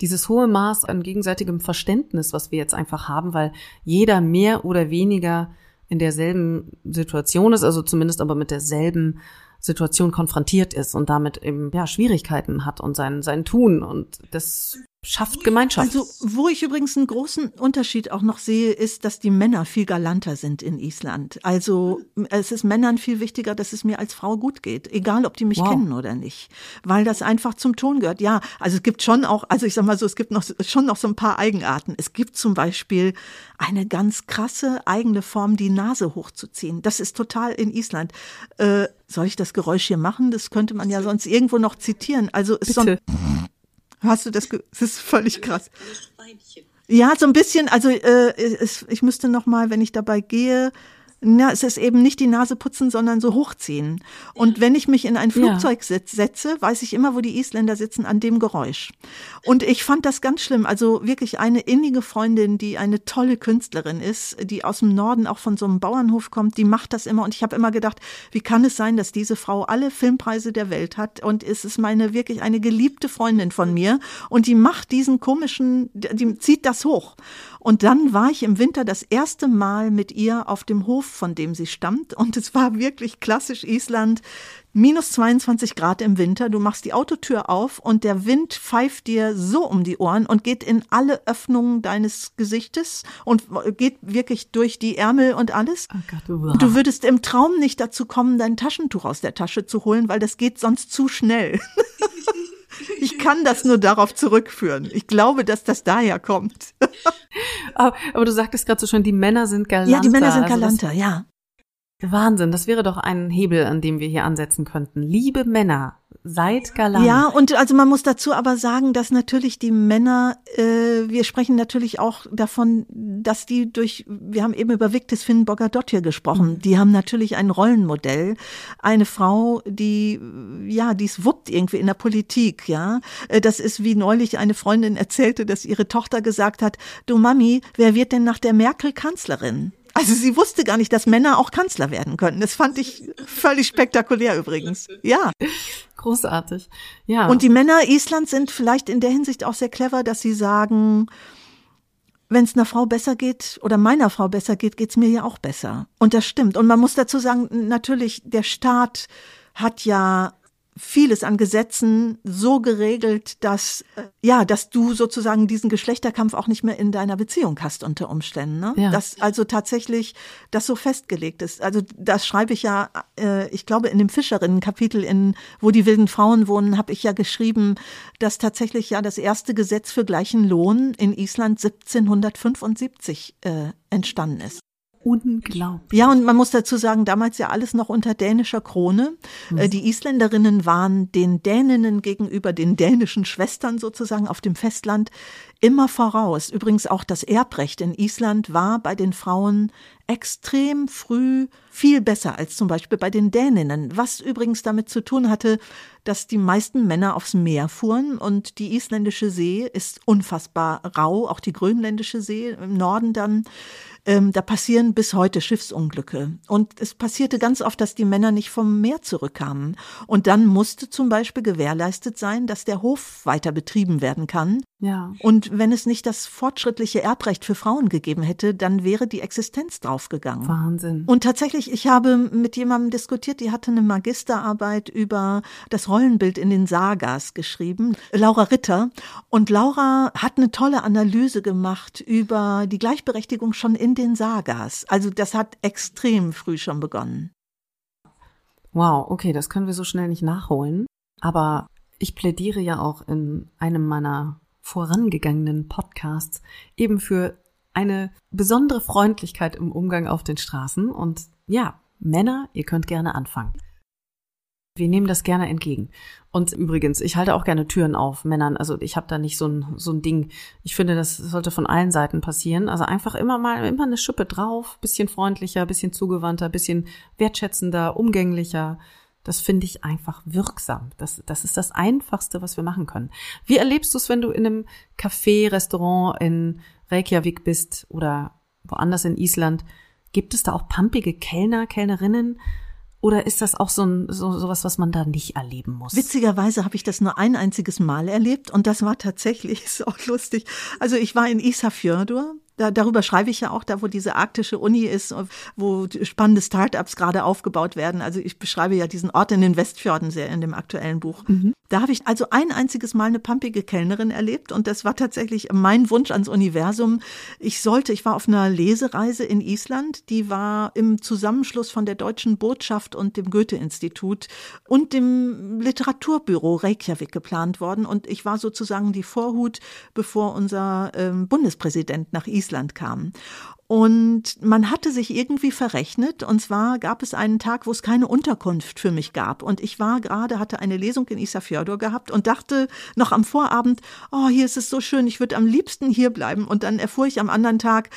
dieses hohe Maß an gegenseitigem Verständnis, was wir jetzt einfach haben, weil jeder mehr oder weniger in derselben Situation ist, also zumindest aber mit derselben Situation konfrontiert ist und damit eben ja Schwierigkeiten hat und sein sein Tun. Und das schafft Gemeinschaft. Also, wo ich übrigens einen großen Unterschied auch noch sehe, ist, dass die Männer viel galanter sind in Island. Also, es ist Männern viel wichtiger, dass es mir als Frau gut geht, egal ob die mich wow. kennen oder nicht, weil das einfach zum Ton gehört. Ja, also es gibt schon auch, also ich sag mal so, es gibt noch schon noch so ein paar Eigenarten. Es gibt zum Beispiel eine ganz krasse eigene Form, die Nase hochzuziehen. Das ist total in Island. Äh, soll ich das Geräusch hier machen? Das könnte man ja sonst irgendwo noch zitieren. Also ist Bitte. so ein Hast du das? Das ist völlig krass. Ja, so ein bisschen. Also äh, ich müsste noch mal, wenn ich dabei gehe, ja, es ist eben nicht die Nase putzen, sondern so hochziehen. Und wenn ich mich in ein Flugzeug ja. setze, weiß ich immer, wo die Isländer sitzen, an dem Geräusch. Und ich fand das ganz schlimm. Also wirklich eine innige Freundin, die eine tolle Künstlerin ist, die aus dem Norden auch von so einem Bauernhof kommt, die macht das immer. Und ich habe immer gedacht, wie kann es sein, dass diese Frau alle Filmpreise der Welt hat? Und es ist meine wirklich eine geliebte Freundin von mir. Und die macht diesen komischen, die zieht das hoch. Und dann war ich im Winter das erste Mal mit ihr auf dem Hof, von dem sie stammt. Und es war wirklich klassisch Island. Minus 22 Grad im Winter. Du machst die Autotür auf und der Wind pfeift dir so um die Ohren und geht in alle Öffnungen deines Gesichtes und geht wirklich durch die Ärmel und alles. Oh Gott, wow. Du würdest im Traum nicht dazu kommen, dein Taschentuch aus der Tasche zu holen, weil das geht sonst zu schnell. (laughs) Ich kann das nur darauf zurückführen. Ich glaube, dass das daher kommt. (laughs) aber, aber du sagtest gerade so schon, die Männer sind galanter. Ja, die Männer sind galanter, also das, ja. Wahnsinn, das wäre doch ein Hebel, an dem wir hier ansetzen könnten. Liebe Männer, seid galant. Ja, und also man muss dazu aber sagen, dass natürlich die Männer, äh, wir sprechen natürlich auch davon, dass die durch, wir haben eben über Victis Finn Bogadottir gesprochen, mhm. die haben natürlich ein Rollenmodell, eine Frau, die, ja, die es wuppt irgendwie in der Politik, ja. Äh, das ist wie neulich eine Freundin erzählte, dass ihre Tochter gesagt hat, du Mami, wer wird denn nach der Merkel Kanzlerin? Also sie wusste gar nicht, dass Männer auch Kanzler werden können. Das fand ich völlig spektakulär übrigens. Ja. Großartig. Ja. Und die Männer Islands sind vielleicht in der Hinsicht auch sehr clever, dass sie sagen, wenn es einer Frau besser geht oder meiner Frau besser geht, geht's mir ja auch besser. Und das stimmt. Und man muss dazu sagen, natürlich, der Staat hat ja vieles an Gesetzen so geregelt, dass äh, ja, dass du sozusagen diesen Geschlechterkampf auch nicht mehr in deiner Beziehung hast unter Umständen. Ne? Ja. Dass also tatsächlich das so festgelegt ist. Also das schreibe ich ja, äh, ich glaube in dem Fischerinnen-Kapitel in wo die wilden Frauen wohnen, habe ich ja geschrieben, dass tatsächlich ja das erste Gesetz für gleichen Lohn in Island 1775 äh, entstanden ist. Unglaublich. Ja, und man muss dazu sagen, damals ja alles noch unter dänischer Krone. Mhm. Die Isländerinnen waren den Däninnen gegenüber den dänischen Schwestern sozusagen auf dem Festland immer voraus. Übrigens auch das Erbrecht in Island war bei den Frauen extrem früh viel besser als zum Beispiel bei den Däninnen, was übrigens damit zu tun hatte, dass die meisten Männer aufs Meer fuhren und die isländische See ist unfassbar rau, auch die grönländische See im Norden dann. Ähm, da passieren bis heute Schiffsunglücke. Und es passierte ganz oft, dass die Männer nicht vom Meer zurückkamen. Und dann musste zum Beispiel gewährleistet sein, dass der Hof weiter betrieben werden kann. Ja. Und wenn es nicht das fortschrittliche Erbrecht für Frauen gegeben hätte, dann wäre die Existenz draufgegangen. Wahnsinn. Und tatsächlich, ich habe mit jemandem diskutiert, die hatte eine Magisterarbeit über das Rollenbild in den Sagas geschrieben, Laura Ritter. Und Laura hat eine tolle Analyse gemacht über die Gleichberechtigung schon in den Sagas. Also das hat extrem früh schon begonnen. Wow, okay, das können wir so schnell nicht nachholen. Aber ich plädiere ja auch in einem meiner vorangegangenen Podcasts eben für eine besondere Freundlichkeit im Umgang auf den Straßen. Und ja, Männer, ihr könnt gerne anfangen. Wir nehmen das gerne entgegen. Und übrigens, ich halte auch gerne Türen auf Männern. Also ich habe da nicht so ein, so ein Ding. Ich finde, das sollte von allen Seiten passieren. Also einfach immer mal, immer eine Schippe drauf, bisschen freundlicher, bisschen zugewandter, bisschen wertschätzender, umgänglicher. Das finde ich einfach wirksam. Das, das ist das Einfachste, was wir machen können. Wie erlebst du es, wenn du in einem Café, Restaurant in Reykjavik bist oder woanders in Island? Gibt es da auch pumpige Kellner, Kellnerinnen? Oder ist das auch so ein so sowas, was man da nicht erleben muss? Witzigerweise habe ich das nur ein einziges Mal erlebt und das war tatsächlich (laughs) ist auch lustig. Also ich war in Isafjordur da, darüber schreibe ich ja auch, da wo diese arktische Uni ist, wo spannende Startups gerade aufgebaut werden. Also ich beschreibe ja diesen Ort in den Westfjorden sehr in dem aktuellen Buch. Mhm. Da habe ich also ein einziges Mal eine pampige Kellnerin erlebt und das war tatsächlich mein Wunsch ans Universum. Ich sollte, ich war auf einer Lesereise in Island, die war im Zusammenschluss von der Deutschen Botschaft und dem Goethe-Institut und dem Literaturbüro Reykjavik geplant worden und ich war sozusagen die Vorhut, bevor unser ähm, Bundespräsident nach Island Island kamen. Und man hatte sich irgendwie verrechnet. Und zwar gab es einen Tag, wo es keine Unterkunft für mich gab. Und ich war gerade, hatte eine Lesung in Isafjordur gehabt und dachte noch am Vorabend, oh, hier ist es so schön, ich würde am liebsten hier bleiben. Und dann erfuhr ich am anderen Tag,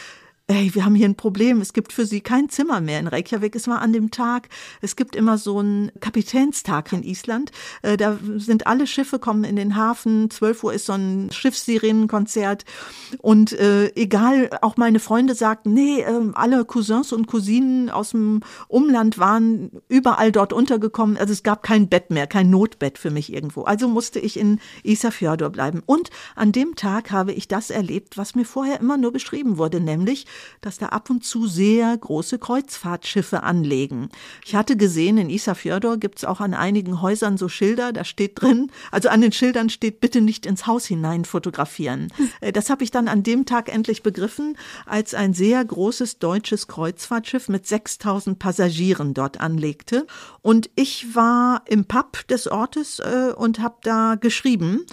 ey, wir haben hier ein Problem, es gibt für sie kein Zimmer mehr in Reykjavik. Es war an dem Tag, es gibt immer so einen Kapitänstag in Island. Äh, da sind alle Schiffe kommen in den Hafen, 12 Uhr ist so ein Schiffssirenenkonzert und äh, egal, auch meine Freunde sagten, nee, äh, alle Cousins und Cousinen aus dem Umland waren überall dort untergekommen. Also es gab kein Bett mehr, kein Notbett für mich irgendwo. Also musste ich in Isafjordur bleiben. Und an dem Tag habe ich das erlebt, was mir vorher immer nur beschrieben wurde, nämlich dass da ab und zu sehr große Kreuzfahrtschiffe anlegen. Ich hatte gesehen, in Isafjordur gibt es auch an einigen Häusern so Schilder, da steht drin, also an den Schildern steht, bitte nicht ins Haus hinein fotografieren. Äh, das habe ich dann an dem Tag endlich begriffen, als ein sehr großes deutsches Kreuzfahrtschiff mit 6000 Passagieren dort anlegte. Und ich war im Pub des Ortes äh, und habe da geschrieben.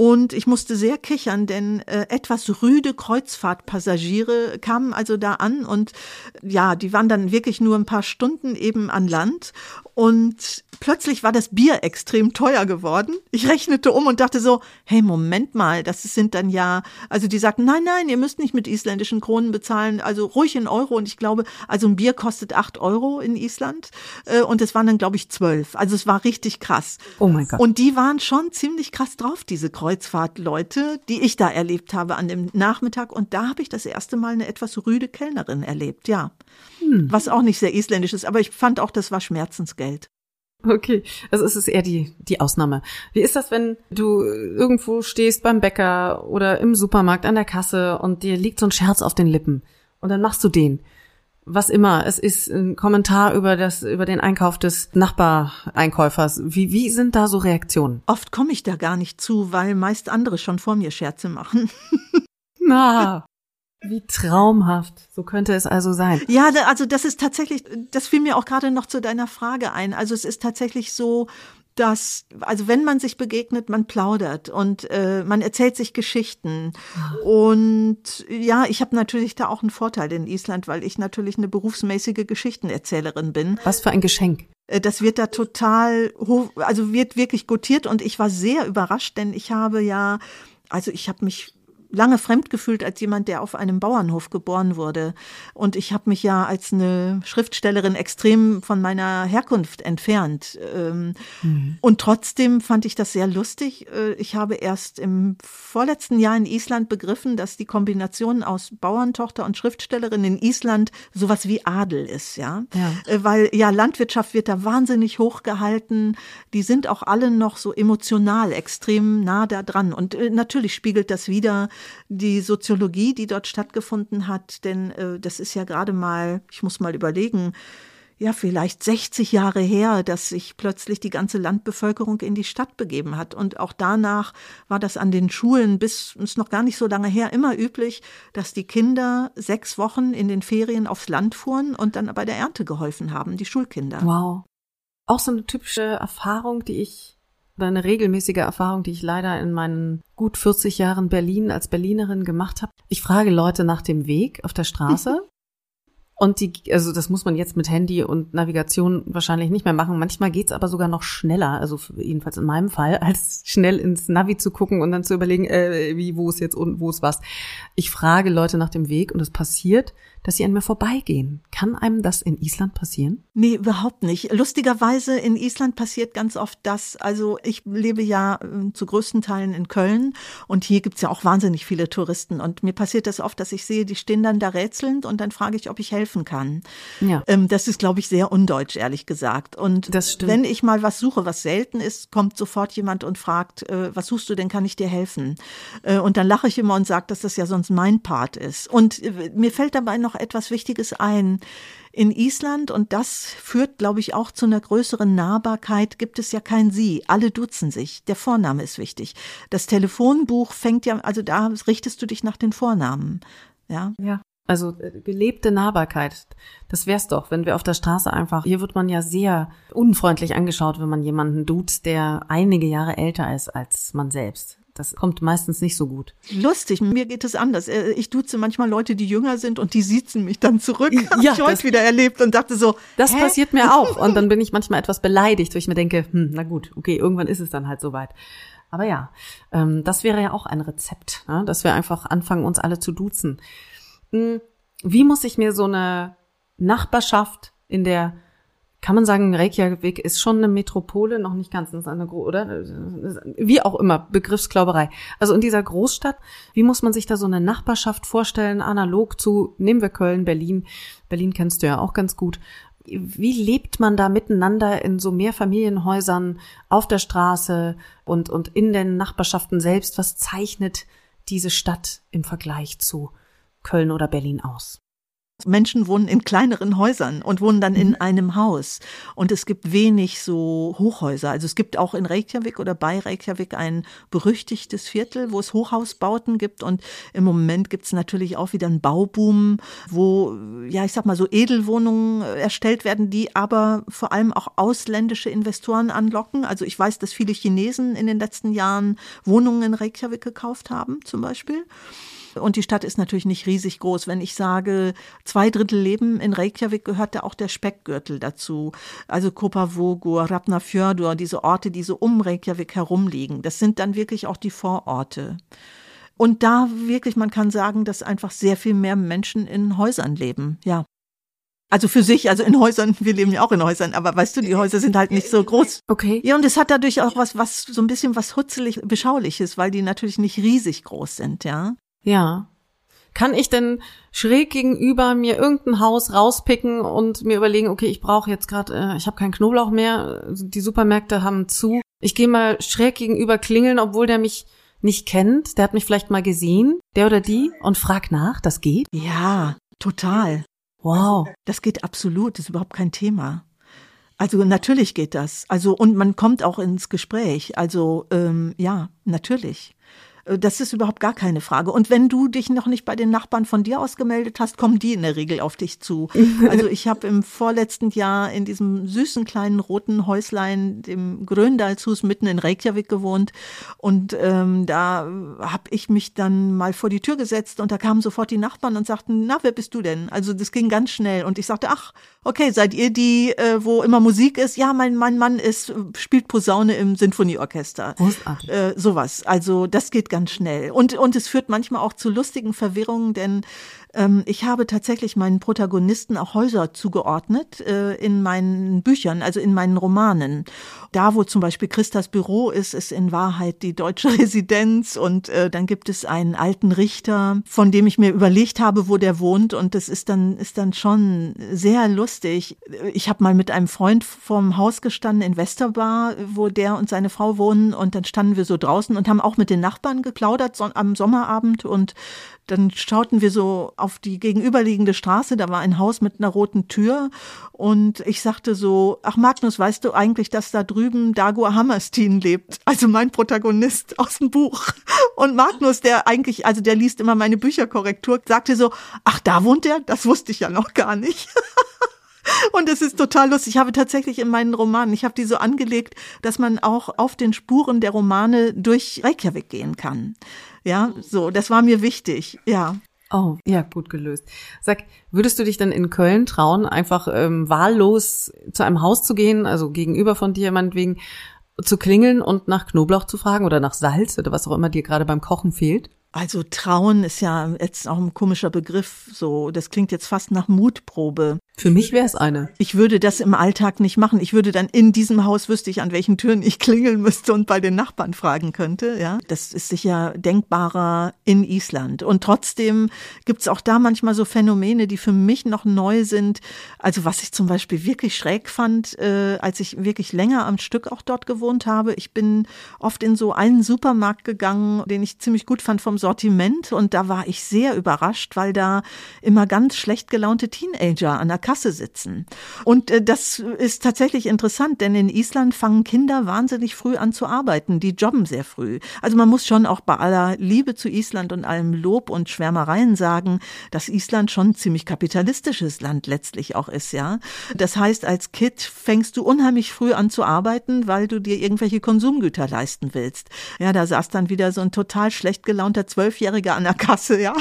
Und ich musste sehr kichern, denn äh, etwas rüde Kreuzfahrtpassagiere kamen also da an und ja, die waren dann wirklich nur ein paar Stunden eben an Land Und plötzlich war das Bier extrem teuer geworden. Ich rechnete um und dachte so, hey, Moment mal, das sind dann ja, also die sagten, nein, nein, ihr müsst nicht mit isländischen Kronen bezahlen, also ruhig in Euro. Und ich glaube, also ein Bier kostet acht Euro in Island. Äh, und es waren dann, glaube ich, zwölf. Also es war richtig krass. Oh mein Gott. Und die waren schon ziemlich krass drauf, diese Kreuzfahrtleute, die ich da erlebt habe an dem Nachmittag. Und da habe ich das erste Mal eine etwas rüde Kellnerin erlebt, ja. Hm. Was auch nicht sehr isländisch ist, aber ich fand auch, das war Schmerzensgeld. Okay, also es ist eher die, die Ausnahme. Wie ist das, wenn du irgendwo stehst beim Bäcker oder im Supermarkt an der Kasse und dir liegt so ein Scherz auf den Lippen und dann machst du den? Was immer, es ist ein Kommentar über das, über den Einkauf des Nachbareinkäufers. Wie, wie sind da so Reaktionen? Oft komme ich da gar nicht zu, weil meist andere schon vor mir Scherze machen. (laughs) Na, wie traumhaft. So könnte es also sein. Ja, also das ist tatsächlich, das fiel mir auch gerade noch zu deiner Frage ein. Also es ist tatsächlich so, dass, also wenn man sich begegnet, man plaudert und äh, man erzählt sich Geschichten. Und ja, ich habe natürlich da auch einen Vorteil in Island, weil ich natürlich eine berufsmäßige Geschichtenerzählerin bin. Was für ein Geschenk. Äh, das wird da total, hoch, also wird wirklich gutiert und ich war sehr überrascht, denn ich habe ja, also ich habe mich lange fremd gefühlt als jemand, der auf einem Bauernhof geboren wurde. Und ich habe mich ja als eine Schriftstellerin extrem von meiner Herkunft entfernt. Mhm. Und trotzdem fand ich das sehr lustig. Äh, ich habe erst im vorletzten Jahr in Island begriffen, dass die Kombination aus Bauerntochter und Schriftstellerin in Island sowas wie Adel ist, ja. ja. Äh, weil ja Landwirtschaft wird da wahnsinnig hochgehalten. Die sind auch alle noch so emotional extrem nah da dran. Und äh, natürlich spiegelt das wieder die Soziologie, die dort stattgefunden hat, denn äh, das ist ja gerade mal, ich muss mal überlegen, ja, vielleicht 60 Jahre her, dass sich plötzlich die ganze Landbevölkerung in die Stadt begeben hat. Und auch danach war das an den Schulen bis, ist noch gar nicht so lange her, immer üblich, dass die Kinder sechs Wochen in den Ferien aufs Land fuhren und dann bei der Ernte geholfen haben, die Schulkinder. Wow. Auch so eine typische Erfahrung, die ich oder eine regelmäßige Erfahrung, die ich leider in meinen gut 40 Jahren Berlin als Berlinerin gemacht habe. Ich frage Leute nach dem Weg auf der Straße. (laughs) Und die, also das muss man jetzt mit Handy und Navigation wahrscheinlich nicht mehr machen. Manchmal geht's aber sogar noch schneller, also jedenfalls in meinem Fall, (laughs) als schnell ins Navi zu gucken und dann zu überlegen, äh, wie, wo ist jetzt und wo ist was. Ich frage Leute nach dem Weg und es passiert, dass sie an mir vorbeigehen. Kann einem das in Island passieren? Nee, überhaupt nicht. Lustigerweise in Island passiert ganz oft das, also ich lebe ja äh, zu größten Teilen in Köln und hier gibt's ja auch wahnsinnig viele Touristen und mir passiert das oft, dass ich sehe, die stehen dann da rätselnd und dann frage ich, ob ich helfen kann. Ja. Ähm, das ist, glaube ich, sehr undeutsch, ehrlich gesagt. Und wenn ich mal was suche, was selten ist, kommt sofort jemand und fragt, äh, was suchst du denn, kann ich dir helfen? Äh, und dann lache ich immer und sage, dass das ja sonst mein Part ist. Und äh, mir fällt dabei noch etwas Wichtiges ein. In Island, und das führt, glaube ich, auch zu einer größeren Nahbarkeit, gibt es ja kein Sie. Alle duzen sich. Der Vorname ist wichtig. Das Telefonbuch fängt ja, also da richtest du dich nach den Vornamen. Ja. Ja. Also äh, gelebte Nahbarkeit, das wär's doch, wenn wir auf der Straße einfach, hier wird man ja sehr unfreundlich angeschaut, wenn man jemanden duzt, der einige Jahre älter ist als man selbst. Das kommt meistens nicht so gut. Lustig, mir geht es anders. Äh, ich duze manchmal Leute, die jünger sind und die siezen mich dann zurück. Ja, (laughs) Hab ich heute wieder erlebt und dachte so. Das hä? passiert mir auch. (laughs) Und dann bin ich manchmal etwas beleidigt, weil ich mir denke, hm, na gut, okay, irgendwann ist es dann halt soweit. Aber ja, ähm, das wäre ja auch ein Rezept, ne? dass wir einfach anfangen, uns alle zu duzen. Hm, wie muss ich mir so eine Nachbarschaft in der kann man sagen, Reykjavik ist schon eine Metropole, noch nicht ganz, eine, oder? Wie auch immer, Begriffsklauberei. Also in dieser Großstadt, wie muss man sich da so eine Nachbarschaft vorstellen, analog zu, nehmen wir Köln, Berlin. Berlin kennst du ja auch ganz gut. Wie lebt man da miteinander in so Mehrfamilienhäusern auf der Straße und, und in den Nachbarschaften selbst? Was zeichnet diese Stadt im Vergleich zu Köln oder Berlin aus? Menschen wohnen in kleineren Häusern und wohnen dann in mhm. einem Haus. Und es gibt wenig so Hochhäuser. Also es gibt auch in Reykjavik oder bei Reykjavik ein berüchtigtes Viertel, wo es Hochhausbauten gibt. Und im Moment gibt es natürlich auch wieder einen Bauboom, wo, ja, ich sag mal so Edelwohnungen erstellt werden, die aber vor allem auch ausländische Investoren anlocken. Also ich weiß, dass viele Chinesen in den letzten Jahren Wohnungen in Reykjavik gekauft haben, zum Beispiel. Und die Stadt ist natürlich nicht riesig groß. Wenn ich sage, zwei Drittel Leben in Reykjavik gehört da auch der Speckgürtel dazu. Also Kopavogur, Rapnafjörður, diese Orte, die so um Reykjavik herumliegen. Das sind dann wirklich auch die Vororte. Und da wirklich, man kann sagen, dass einfach sehr viel mehr Menschen in Häusern leben. Ja. Also für sich, also in Häusern, wir leben ja auch in Häusern, aber weißt du, die Häuser sind halt nicht so groß. Okay. Ja, und es hat dadurch auch was, was so ein bisschen was hutzelig, beschauliches, weil die natürlich nicht riesig groß sind, ja. Ja. Kann ich denn schräg gegenüber mir irgendein Haus rauspicken und mir überlegen, okay, ich brauche jetzt gerade, äh, ich habe keinen Knoblauch mehr, die Supermärkte haben zu. Ich gehe mal schräg gegenüber klingeln, obwohl der mich nicht kennt, der hat mich vielleicht mal gesehen, der oder die, und frag nach, das geht? Ja, total. Wow. Das geht absolut, das ist überhaupt kein Thema. Also natürlich geht das. Also und man kommt auch ins Gespräch. Also ähm, ja, natürlich. Äh, das ist überhaupt gar keine Frage. Und wenn du dich noch nicht bei den Nachbarn von dir aus gemeldet hast, kommen die in der Regel auf dich zu. (laughs) Also ich habe im vorletzten Jahr in diesem süßen kleinen roten Häuslein, dem Gröndalshus mitten in Reykjavik gewohnt. Und ähm, da habe ich mich dann mal vor die Tür gesetzt und da kamen sofort die Nachbarn und sagten, na, wer bist du denn? Also das ging ganz schnell. Und ich sagte, ach, okay, seid ihr die, äh, wo immer Musik ist? Ja, mein, mein Mann ist, spielt Posaune im Sinfonieorchester. Großartig. Äh, sowas. Also das geht ganz schnell. Und, und es führt manchmal auch zu lustigen Verwirrungen, denn ich habe tatsächlich meinen Protagonisten auch Häuser zugeordnet äh, in meinen Büchern, also in meinen Romanen. Da, wo zum Beispiel Christas Büro ist, ist in Wahrheit die deutsche (laughs) Residenz und äh, dann gibt es einen alten Richter, von dem ich mir überlegt habe, wo der wohnt und das ist dann ist dann schon sehr lustig. Ich habe mal mit einem Freund vorm Haus gestanden in Westerbar, wo der und seine Frau wohnen und dann standen wir so draußen und haben auch mit den Nachbarn geplaudert so, am Sommerabend und dann schauten wir so auf die gegenüberliegende Straße, da war ein Haus mit einer roten Tür und ich sagte so, ach Magnus, weißt du eigentlich, dass da drüben Dagur Hammerstein lebt? Also mein Protagonist (laughs) aus dem Buch. Und Magnus, der eigentlich, also der liest immer meine Bücherkorrektur, sagte so, ach da wohnt er? Das wusste ich ja noch gar nicht. (laughs) Und es ist total lustig. Ich habe tatsächlich in meinen Romanen, ich habe die so angelegt, dass man auch auf den Spuren der Romane durch Reykjavik gehen kann. Ja, so, das war mir wichtig, ja. Oh, ja, gut gelöst. Sag, würdest du dich dann in Köln trauen, einfach ähm, wahllos zu einem Haus zu gehen, also gegenüber von dir meinetwegen, zu klingeln und nach Knoblauch zu fragen oder nach Salz oder was auch immer dir gerade beim Kochen fehlt? Also trauen ist ja jetzt auch ein komischer Begriff, so das klingt jetzt fast nach Mutprobe. Für mich wäre es eine. Ich würde das im Alltag nicht machen. Ich würde dann in diesem Haus wüsste ich, an welchen Türen ich klingeln müsste und bei den Nachbarn fragen könnte. Ja, das ist sicher denkbarer in Island. Und trotzdem gibt's auch da manchmal so Phänomene, die für mich noch neu sind. Also was ich zum Beispiel wirklich schräg fand, äh, als ich wirklich länger am Stück auch dort gewohnt habe. Ich bin oft in so einen Supermarkt gegangen, den ich ziemlich gut fand vom Sortiment und da war ich sehr überrascht, weil da immer ganz schlecht gelaunte Teenager an der Kasse sitzen. Und äh, das ist tatsächlich interessant, denn in Island fangen Kinder wahnsinnig früh an zu arbeiten. Die jobben sehr früh. Also man muss schon auch bei aller Liebe zu Island und allem Lob und Schwärmereien sagen, dass Island schon ein ziemlich kapitalistisches Land letztlich auch ist, ja. Das heißt, als Kind fängst du unheimlich früh an zu arbeiten, weil du dir irgendwelche Konsumgüter leisten willst. Ja, da saß dann wieder so ein total schlecht gelaunter Zwölfjähriger an der Kasse, ja,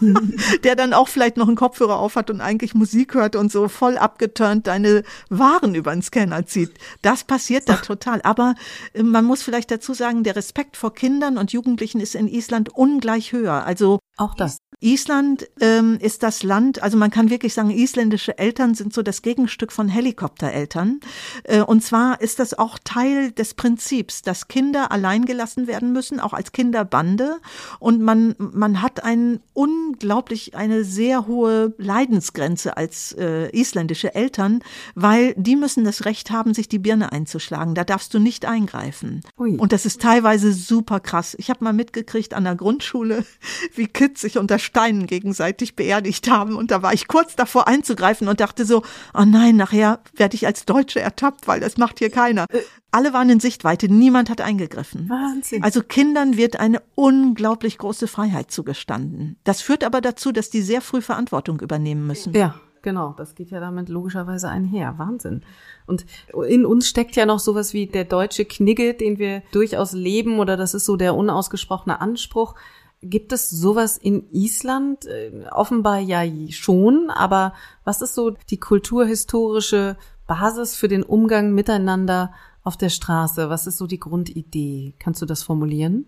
(laughs) der dann auch vielleicht noch einen Kopfhörer aufhat und eigentlich Musik hört und so voll abgeturnt deine Waren über den Scanner zieht. Das passiert da total. Aber äh, man muss vielleicht dazu sagen, der Respekt vor Kindern und Jugendlichen ist in Island ungleich höher. Also auch das. Island ähm, ist das Land, also man kann wirklich sagen, isländische Eltern sind so das Gegenstück von Helikoptereltern. Äh, und zwar ist das auch Teil des Prinzips, dass Kinder allein gelassen werden müssen, auch als Kinderbande. Und man, man hat ein unglaublich, eine sehr hohe Leidensgrenze als äh, isländische Eltern, weil die müssen das Recht haben, sich die Birne einzuschlagen. Da darfst du nicht eingreifen. Ui. Und das ist teilweise super krass. Ich habe mal mitgekriegt an der Grundschule, (laughs) wie Kids sich unter Steinen gegenseitig beerdigt haben. Und da war ich kurz davor einzugreifen und dachte so, oh nein, nachher werde ich als Deutsche ertappt, weil das macht hier keiner. Alle waren in Sichtweite, niemand hat eingegriffen. Wahnsinn. Also Kindern wird eine unglaublich große Freiheit zugestanden. Das führt aber dazu, dass die sehr früh Verantwortung übernehmen müssen. Ja. Genau, das geht ja damit logischerweise einher. Wahnsinn. Und in uns steckt ja noch sowas wie der deutsche Knigge, den wir durchaus leben, oder das ist so der unausgesprochene Anspruch Gibt es sowas in Island? Äh, offenbar ja schon, aber was ist so die kulturhistorische Basis für den Umgang miteinander auf der Straße? Was ist so die Grundidee? Kannst du das formulieren?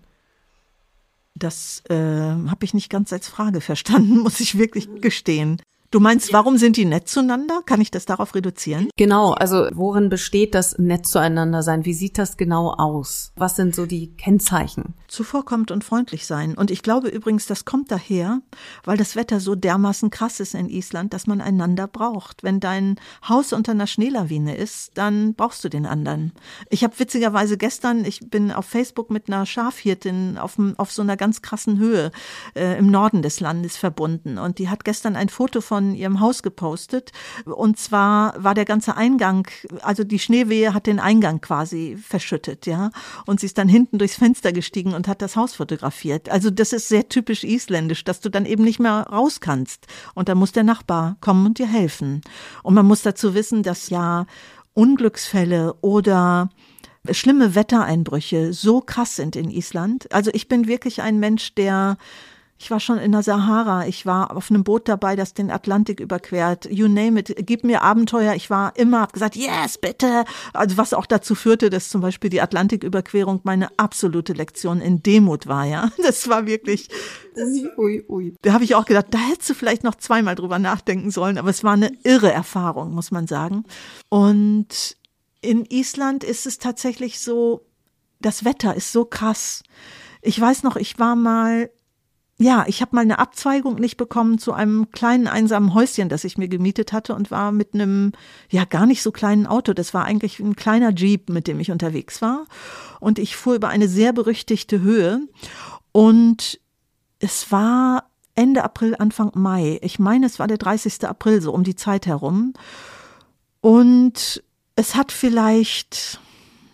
Das äh, habe ich nicht ganz als Frage verstanden, (laughs) muss ich wirklich gestehen. Du meinst, warum sind die nett zueinander? Kann ich das darauf reduzieren? Genau, also worin besteht das nett zueinander sein? Wie sieht das genau aus? Was sind so die Kennzeichen? Zuvorkommt und freundlich sein. Und ich glaube übrigens, das kommt daher, weil das Wetter so dermaßen krass ist in Island, dass man einander braucht. Wenn dein Haus unter einer Schneelawine ist, dann brauchst du den anderen. Ich habe witzigerweise gestern, ich bin auf Facebook mit einer Schafhirtin auf, auf so einer ganz krassen Höhe äh, im Norden des Landes verbunden. Und die hat gestern ein Foto von von ihrem Haus gepostet. Und zwar war der ganze Eingang, also die Schneewehe hat den Eingang quasi verschüttet, ja. Und sie ist dann hinten durchs Fenster gestiegen und hat das Haus fotografiert. Also das ist sehr typisch isländisch, dass du dann eben nicht mehr raus kannst. Und da muss der Nachbar kommen und dir helfen. Und man muss dazu wissen, dass ja Unglücksfälle oder schlimme Wettereinbrüche so krass sind in Island. Also ich bin wirklich ein Mensch, der ich war schon in der Sahara, ich war auf einem Boot dabei, das den Atlantik überquert. You name it, gib mir Abenteuer. Ich war immer, hab gesagt, yes, bitte. Also was auch dazu führte, dass zum Beispiel die Atlantiküberquerung meine absolute Lektion in Demut war, ja. (laughs) Das war wirklich. Ui, ui. Da habe ich auch gedacht, da hättest du vielleicht noch zweimal drüber nachdenken sollen, aber es war eine irre Erfahrung, muss man sagen. Und in Island ist es tatsächlich so, das Wetter ist so krass. Ich weiß noch, ich war mal ja, ich habe mal eine Abzweigung nicht bekommen zu einem kleinen einsamen Häuschen, das ich mir gemietet hatte und war mit einem ja gar nicht so kleinen Auto. Das war eigentlich ein kleiner Jeep, mit dem ich unterwegs war. Und ich fuhr über eine sehr berüchtigte Höhe und es war Ende April, Anfang Mai. Ich meine, es war der 30. April, so um die Zeit herum. Und es hat vielleicht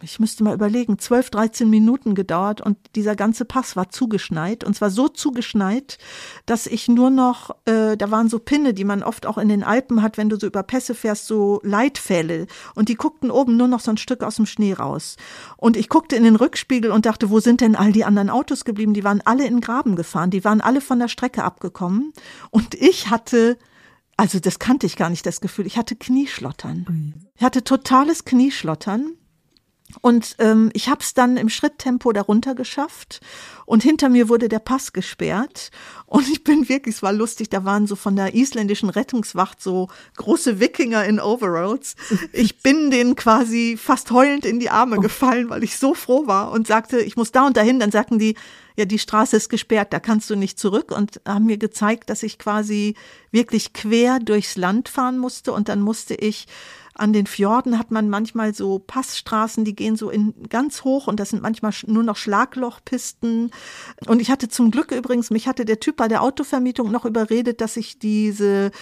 ich müsste mal überlegen, 12, 13 Minuten gedauert und dieser ganze Pass war zugeschneit und zwar so zugeschneit, dass ich nur noch, äh, da waren so Pinne, die man oft auch in den Alpen hat, wenn du so über Pässe fährst, so Leitfälle und die guckten oben nur noch so ein Stück aus dem Schnee raus. Und ich guckte in den Rückspiegel und dachte, wo sind denn all die anderen Autos geblieben? Die waren alle in Graben gefahren, die waren alle von der Strecke abgekommen und ich hatte also das kannte ich gar nicht, das Gefühl. Ich hatte Knieschlottern. Ich hatte totales Knieschlottern und ähm, ich habe es dann im Schritttempo darunter geschafft und hinter mir wurde der Pass gesperrt und ich bin wirklich, es war lustig, da waren so von der isländischen Rettungswacht so große Wikinger in Overalls. Ich bin denen quasi fast heulend in die Arme oh. gefallen, weil ich so froh war und sagte, ich muss da und dahin. Dann sagten die, ja, die Straße ist gesperrt, da kannst du nicht zurück und haben mir gezeigt, dass ich quasi wirklich quer durchs Land fahren musste und dann musste ich an den Fjorden hat man manchmal so Passstraßen, die gehen so in ganz hoch und das sind manchmal nur noch Schlaglochpisten. Und ich hatte zum Glück übrigens, mich hatte der Typ bei der Autovermietung noch überredet, dass ich diese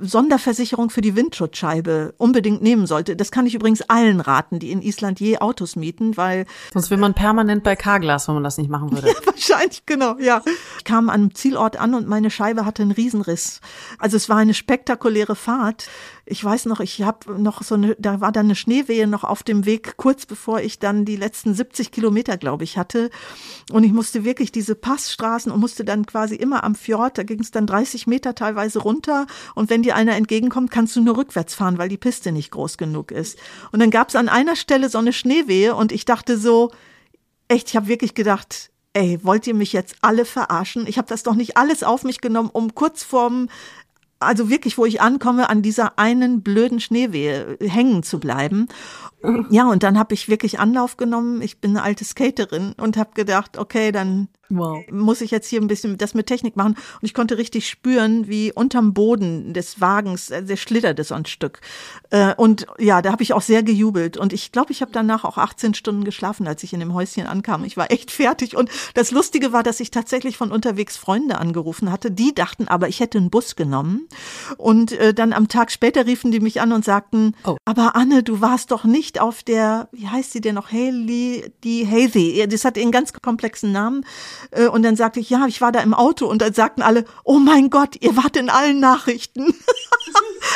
Sonderversicherung für die Windschutzscheibe unbedingt nehmen sollte. Das kann ich übrigens allen raten, die in Island je Autos mieten, weil sonst wäre man permanent bei Carglass, wenn man das nicht machen würde. (laughs) Ja, wahrscheinlich genau, ja. Ich kam am Zielort an und meine Scheibe hatte einen Riesenriss. Also es war eine spektakuläre Fahrt ich weiß noch, ich habe noch so eine, da war dann eine Schneewehe noch auf dem Weg, kurz bevor ich dann die letzten 70 Kilometer, glaube ich, hatte. Und ich musste wirklich diese Passstraßen und musste dann quasi immer am Fjord, da ging es dann 30 Meter teilweise runter. Und wenn dir einer entgegenkommt, kannst du nur rückwärts fahren, weil die Piste nicht groß genug ist. Und dann gab es an einer Stelle so eine Schneewehe und ich dachte so, echt, ich habe wirklich gedacht, ey, wollt ihr mich jetzt alle verarschen? Ich habe das doch nicht alles auf mich genommen, um kurz vorm also wirklich, wo ich ankomme, an dieser einen blöden Schneewehe hängen zu bleiben. Ja, und dann habe ich wirklich Anlauf genommen. Ich bin eine alte Skaterin und habe gedacht, okay, dann Wow. Muss ich jetzt hier ein bisschen das mit Technik machen. Und ich konnte richtig spüren, wie unterm Boden des Wagens, äh, der schlitterte so ein Stück. Äh, und ja, da habe ich auch sehr gejubelt. Und ich glaube, ich habe danach auch 18 Stunden geschlafen, als ich in dem Häuschen ankam. Ich war echt fertig. Und das Lustige war, dass ich tatsächlich von unterwegs Freunde angerufen hatte. Die dachten aber, ich hätte einen Bus genommen. Und äh, dann am Tag später riefen die mich an und sagten, oh. aber Anne, du warst doch nicht auf der, wie heißt sie denn noch, Haley, die Hazy. Das hat einen ganz komplexen Namen. Äh, und dann sagte ich, ja, ich war da im Auto und dann sagten alle, oh mein Gott, ihr wart in allen Nachrichten. (laughs)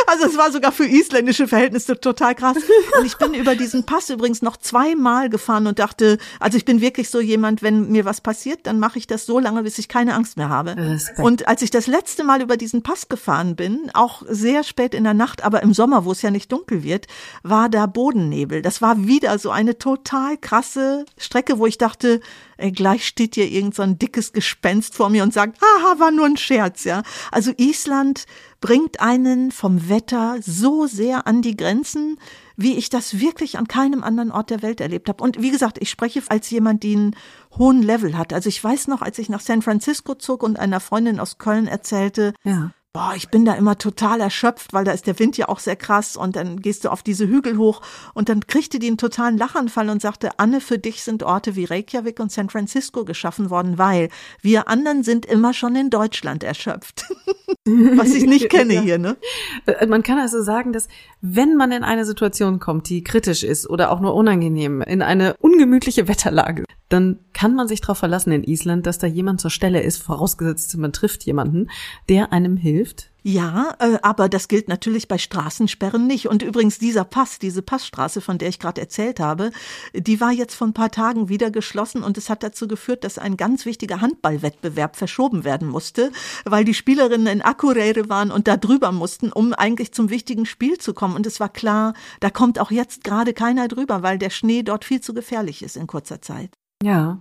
Also es war sogar für isländische Verhältnisse total krass. Und ich bin über diesen Pass übrigens noch zweimal gefahren und dachte, also ich bin wirklich so jemand, wenn mir was passiert, dann mache ich das so lange, bis ich keine Angst mehr habe. Respekt. Und als ich das letzte Mal über diesen Pass gefahren bin, auch sehr spät in der Nacht, aber im Sommer, wo es ja nicht dunkel wird, war da Bodennebel. Das war wieder so eine total krasse Strecke, wo ich dachte, ey, gleich steht hier irgend so ein dickes Gespenst vor mir und sagt, haha, war nur ein Scherz, ja. Also Island bringt einen vom Wetter so sehr an die Grenzen, wie ich das wirklich an keinem anderen Ort der Welt erlebt habe. Und wie gesagt, ich spreche als jemand, die einen hohen Level hat. Also ich weiß noch, als ich nach San Francisco zog und einer Freundin aus Köln erzählte, Ja. Boah, ich bin da immer total erschöpft, weil da ist der Wind ja auch sehr krass und dann gehst du auf diese Hügel hoch und dann kriegte die einen totalen Lachanfall und sagte, Anne, für dich sind Orte wie Reykjavik und San Francisco geschaffen worden, weil wir anderen sind immer schon in Deutschland erschöpft. (laughs) Was ich nicht kenne Ja. hier, ne? Äh, Man kann also sagen, dass wenn man in eine Situation kommt, die kritisch ist oder auch nur unangenehm, in eine ungemütliche Wetterlage, dann kann man sich darauf verlassen in Island, dass da jemand zur Stelle ist, vorausgesetzt man trifft jemanden, der einem hilft. Ja, äh, aber das gilt natürlich bei Straßensperren nicht. Und übrigens dieser Pass, diese Passstraße, von der ich gerade erzählt habe, die war jetzt vor ein paar Tagen wieder geschlossen und es hat dazu geführt, dass ein ganz wichtiger Handballwettbewerb verschoben werden musste, weil die Spielerinnen in Akureyri waren und da drüber mussten, um eigentlich zum wichtigen Spiel zu kommen. Und es war klar, da kommt auch jetzt gerade keiner drüber, weil der Schnee dort viel zu gefährlich ist in kurzer Zeit. Ja.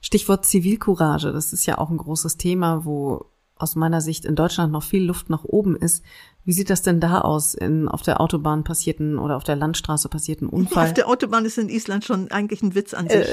Stichwort Zivilcourage, das ist ja auch ein großes Thema, wo aus meiner Sicht in Deutschland noch viel Luft nach oben ist. Wie sieht das denn da aus in auf der Autobahn passierten oder auf der Landstraße passierten Unfall? Auf der Autobahn ist in Island schon eigentlich ein Witz an sich.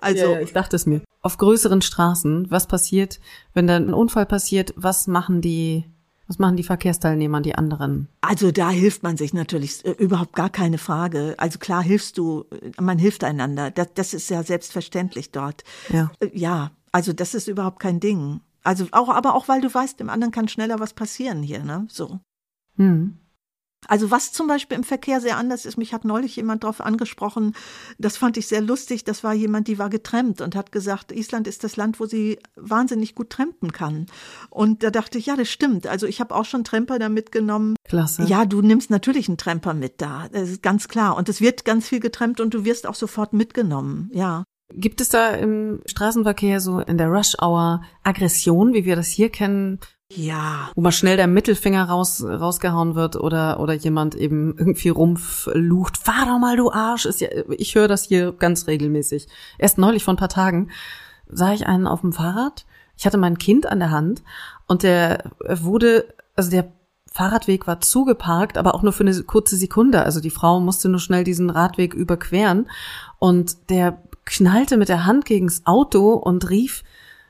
also ja, ja, ich dachte es mir. Auf größeren Straßen, was passiert, wenn da ein Unfall passiert? Was machen die, was machen die Verkehrsteilnehmer, die anderen? Also da hilft man sich natürlich äh, überhaupt gar keine Frage. Also klar hilfst du, äh, man hilft einander. Das, das ist ja selbstverständlich dort. Ja. Äh, Ja, also das ist überhaupt kein Ding. Also auch, aber auch weil du weißt, dem anderen kann schneller was passieren hier, ne? So. Hm. Also was zum Beispiel im Verkehr sehr anders ist, mich hat neulich jemand darauf angesprochen, das fand ich sehr lustig, das war jemand, die war getrennt und hat gesagt, Island ist das Land, wo sie wahnsinnig gut trampen kann. Und da dachte ich, ja, das stimmt. Also ich habe auch schon Tramper da mitgenommen. Klasse. Ja, du nimmst natürlich einen Tramper mit da, das ist ganz klar. Und es wird ganz viel getrennt und du wirst auch sofort mitgenommen, ja. Gibt es da im Straßenverkehr so in der Rush Hour Aggression, wie wir das hier kennen, Ja, wo mal schnell der Mittelfinger raus, rausgehauen wird oder, oder jemand eben irgendwie rumpflucht, fahr doch mal, du Arsch. Ist ja, ich höre das hier ganz regelmäßig. Erst neulich vor ein paar Tagen sah ich einen auf dem Fahrrad. Ich hatte mein Kind an der Hand und der wurde, also der Fahrradweg war zugeparkt, aber auch nur für eine kurze Sekunde. Also die Frau musste nur schnell diesen Radweg überqueren und der knallte mit der Hand gegens Auto und rief,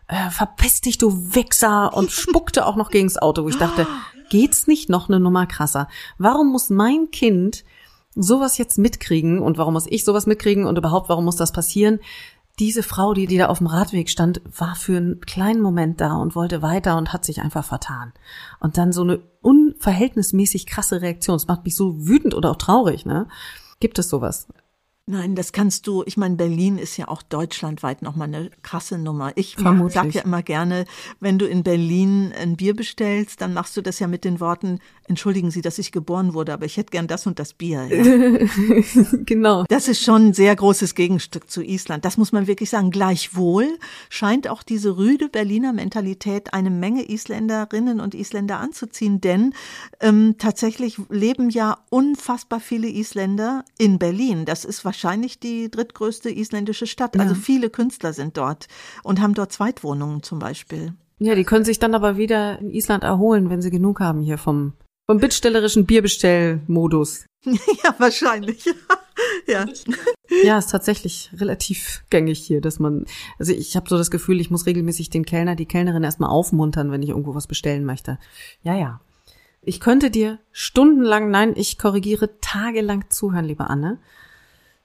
äh, verpiss dich, du Wichser, und (laughs) spuckte auch noch gegens Auto, wo ich dachte, geht's nicht noch eine Nummer krasser? Warum muss mein Kind sowas jetzt mitkriegen und warum muss ich sowas mitkriegen und überhaupt, warum muss das passieren? Diese Frau, die, die da auf dem Radweg stand, war für einen kleinen Moment da und wollte weiter und hat sich einfach vertan. Und dann so eine unverhältnismäßig krasse Reaktion. Das macht mich so wütend oder auch traurig, ne? Gibt es sowas? Nein, das kannst du. Ich meine, Berlin ist ja auch deutschlandweit nochmal eine krasse Nummer. Ich Vermutlich. sag ja immer gerne, wenn du in Berlin ein Bier bestellst, dann machst du das ja mit den Worten, entschuldigen Sie, dass ich geboren wurde, aber ich hätte gern das und das Bier. Ja. (laughs) genau. Das ist schon ein sehr großes Gegenstück zu Island. Das muss man wirklich sagen. Gleichwohl scheint auch diese rüde Berliner Mentalität eine Menge Isländerinnen und Isländer anzuziehen, denn ähm, tatsächlich leben ja unfassbar viele Isländer in Berlin. Das ist wahrscheinlich die drittgrößte isländische Stadt. Also viele Künstler sind dort und haben dort Zweitwohnungen zum Beispiel. Ja, die können sich dann aber wieder in Island erholen, wenn sie genug haben hier vom, vom bittstellerischen Bierbestellmodus. (laughs) ja, wahrscheinlich. (laughs) ja. Ja, ist tatsächlich relativ gängig hier, dass man, also ich habe so das Gefühl, ich muss regelmäßig den Kellner, die Kellnerin erstmal aufmuntern, wenn ich irgendwo was bestellen möchte. Ja, ja. Ich könnte dir stundenlang, nein, ich korrigiere, tagelang zuhören, liebe Anne.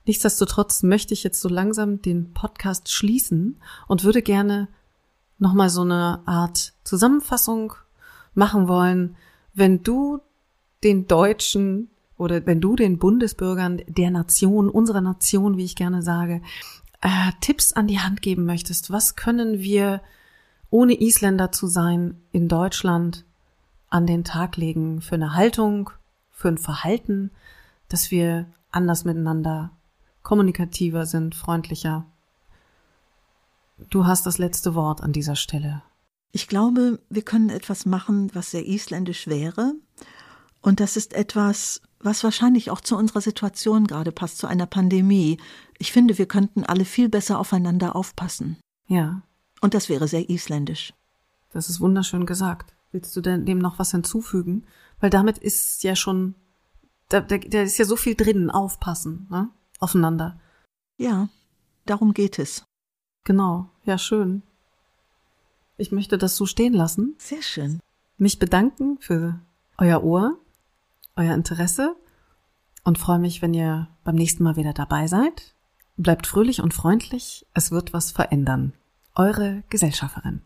Nichtsdestotrotz möchte ich jetzt so langsam den Podcast schließen und würde gerne nochmal so eine Art Zusammenfassung machen wollen, wenn du den Deutschen oder wenn du den Bundesbürgern der Nation, unserer Nation, wie ich gerne sage, äh, Tipps an die Hand geben möchtest. Was können wir, ohne Isländer zu sein, in Deutschland an den Tag legen für eine Haltung, für ein Verhalten, dass wir anders miteinander kommunikativer sind, freundlicher. Du hast das letzte Wort an dieser Stelle. Ich glaube, wir können etwas machen, was sehr isländisch wäre. Und das ist etwas, was wahrscheinlich auch zu unserer Situation gerade passt, zu einer Pandemie. Ich finde, wir könnten alle viel besser aufeinander aufpassen. Ja. Und das wäre sehr isländisch. Das ist wunderschön gesagt. Willst du denn dem noch was hinzufügen? Weil damit ist ja schon, da, da, da ist ja so viel drin, aufpassen, ne? Aufeinander. Ja, darum geht es. Genau, ja, schön. Ich möchte das so stehen lassen. Sehr schön. Mich bedanken für euer Ohr, euer Interesse und freue mich, wenn ihr beim nächsten Mal wieder dabei seid. Bleibt fröhlich und freundlich, es wird was verändern. Eure Gesellschafterin.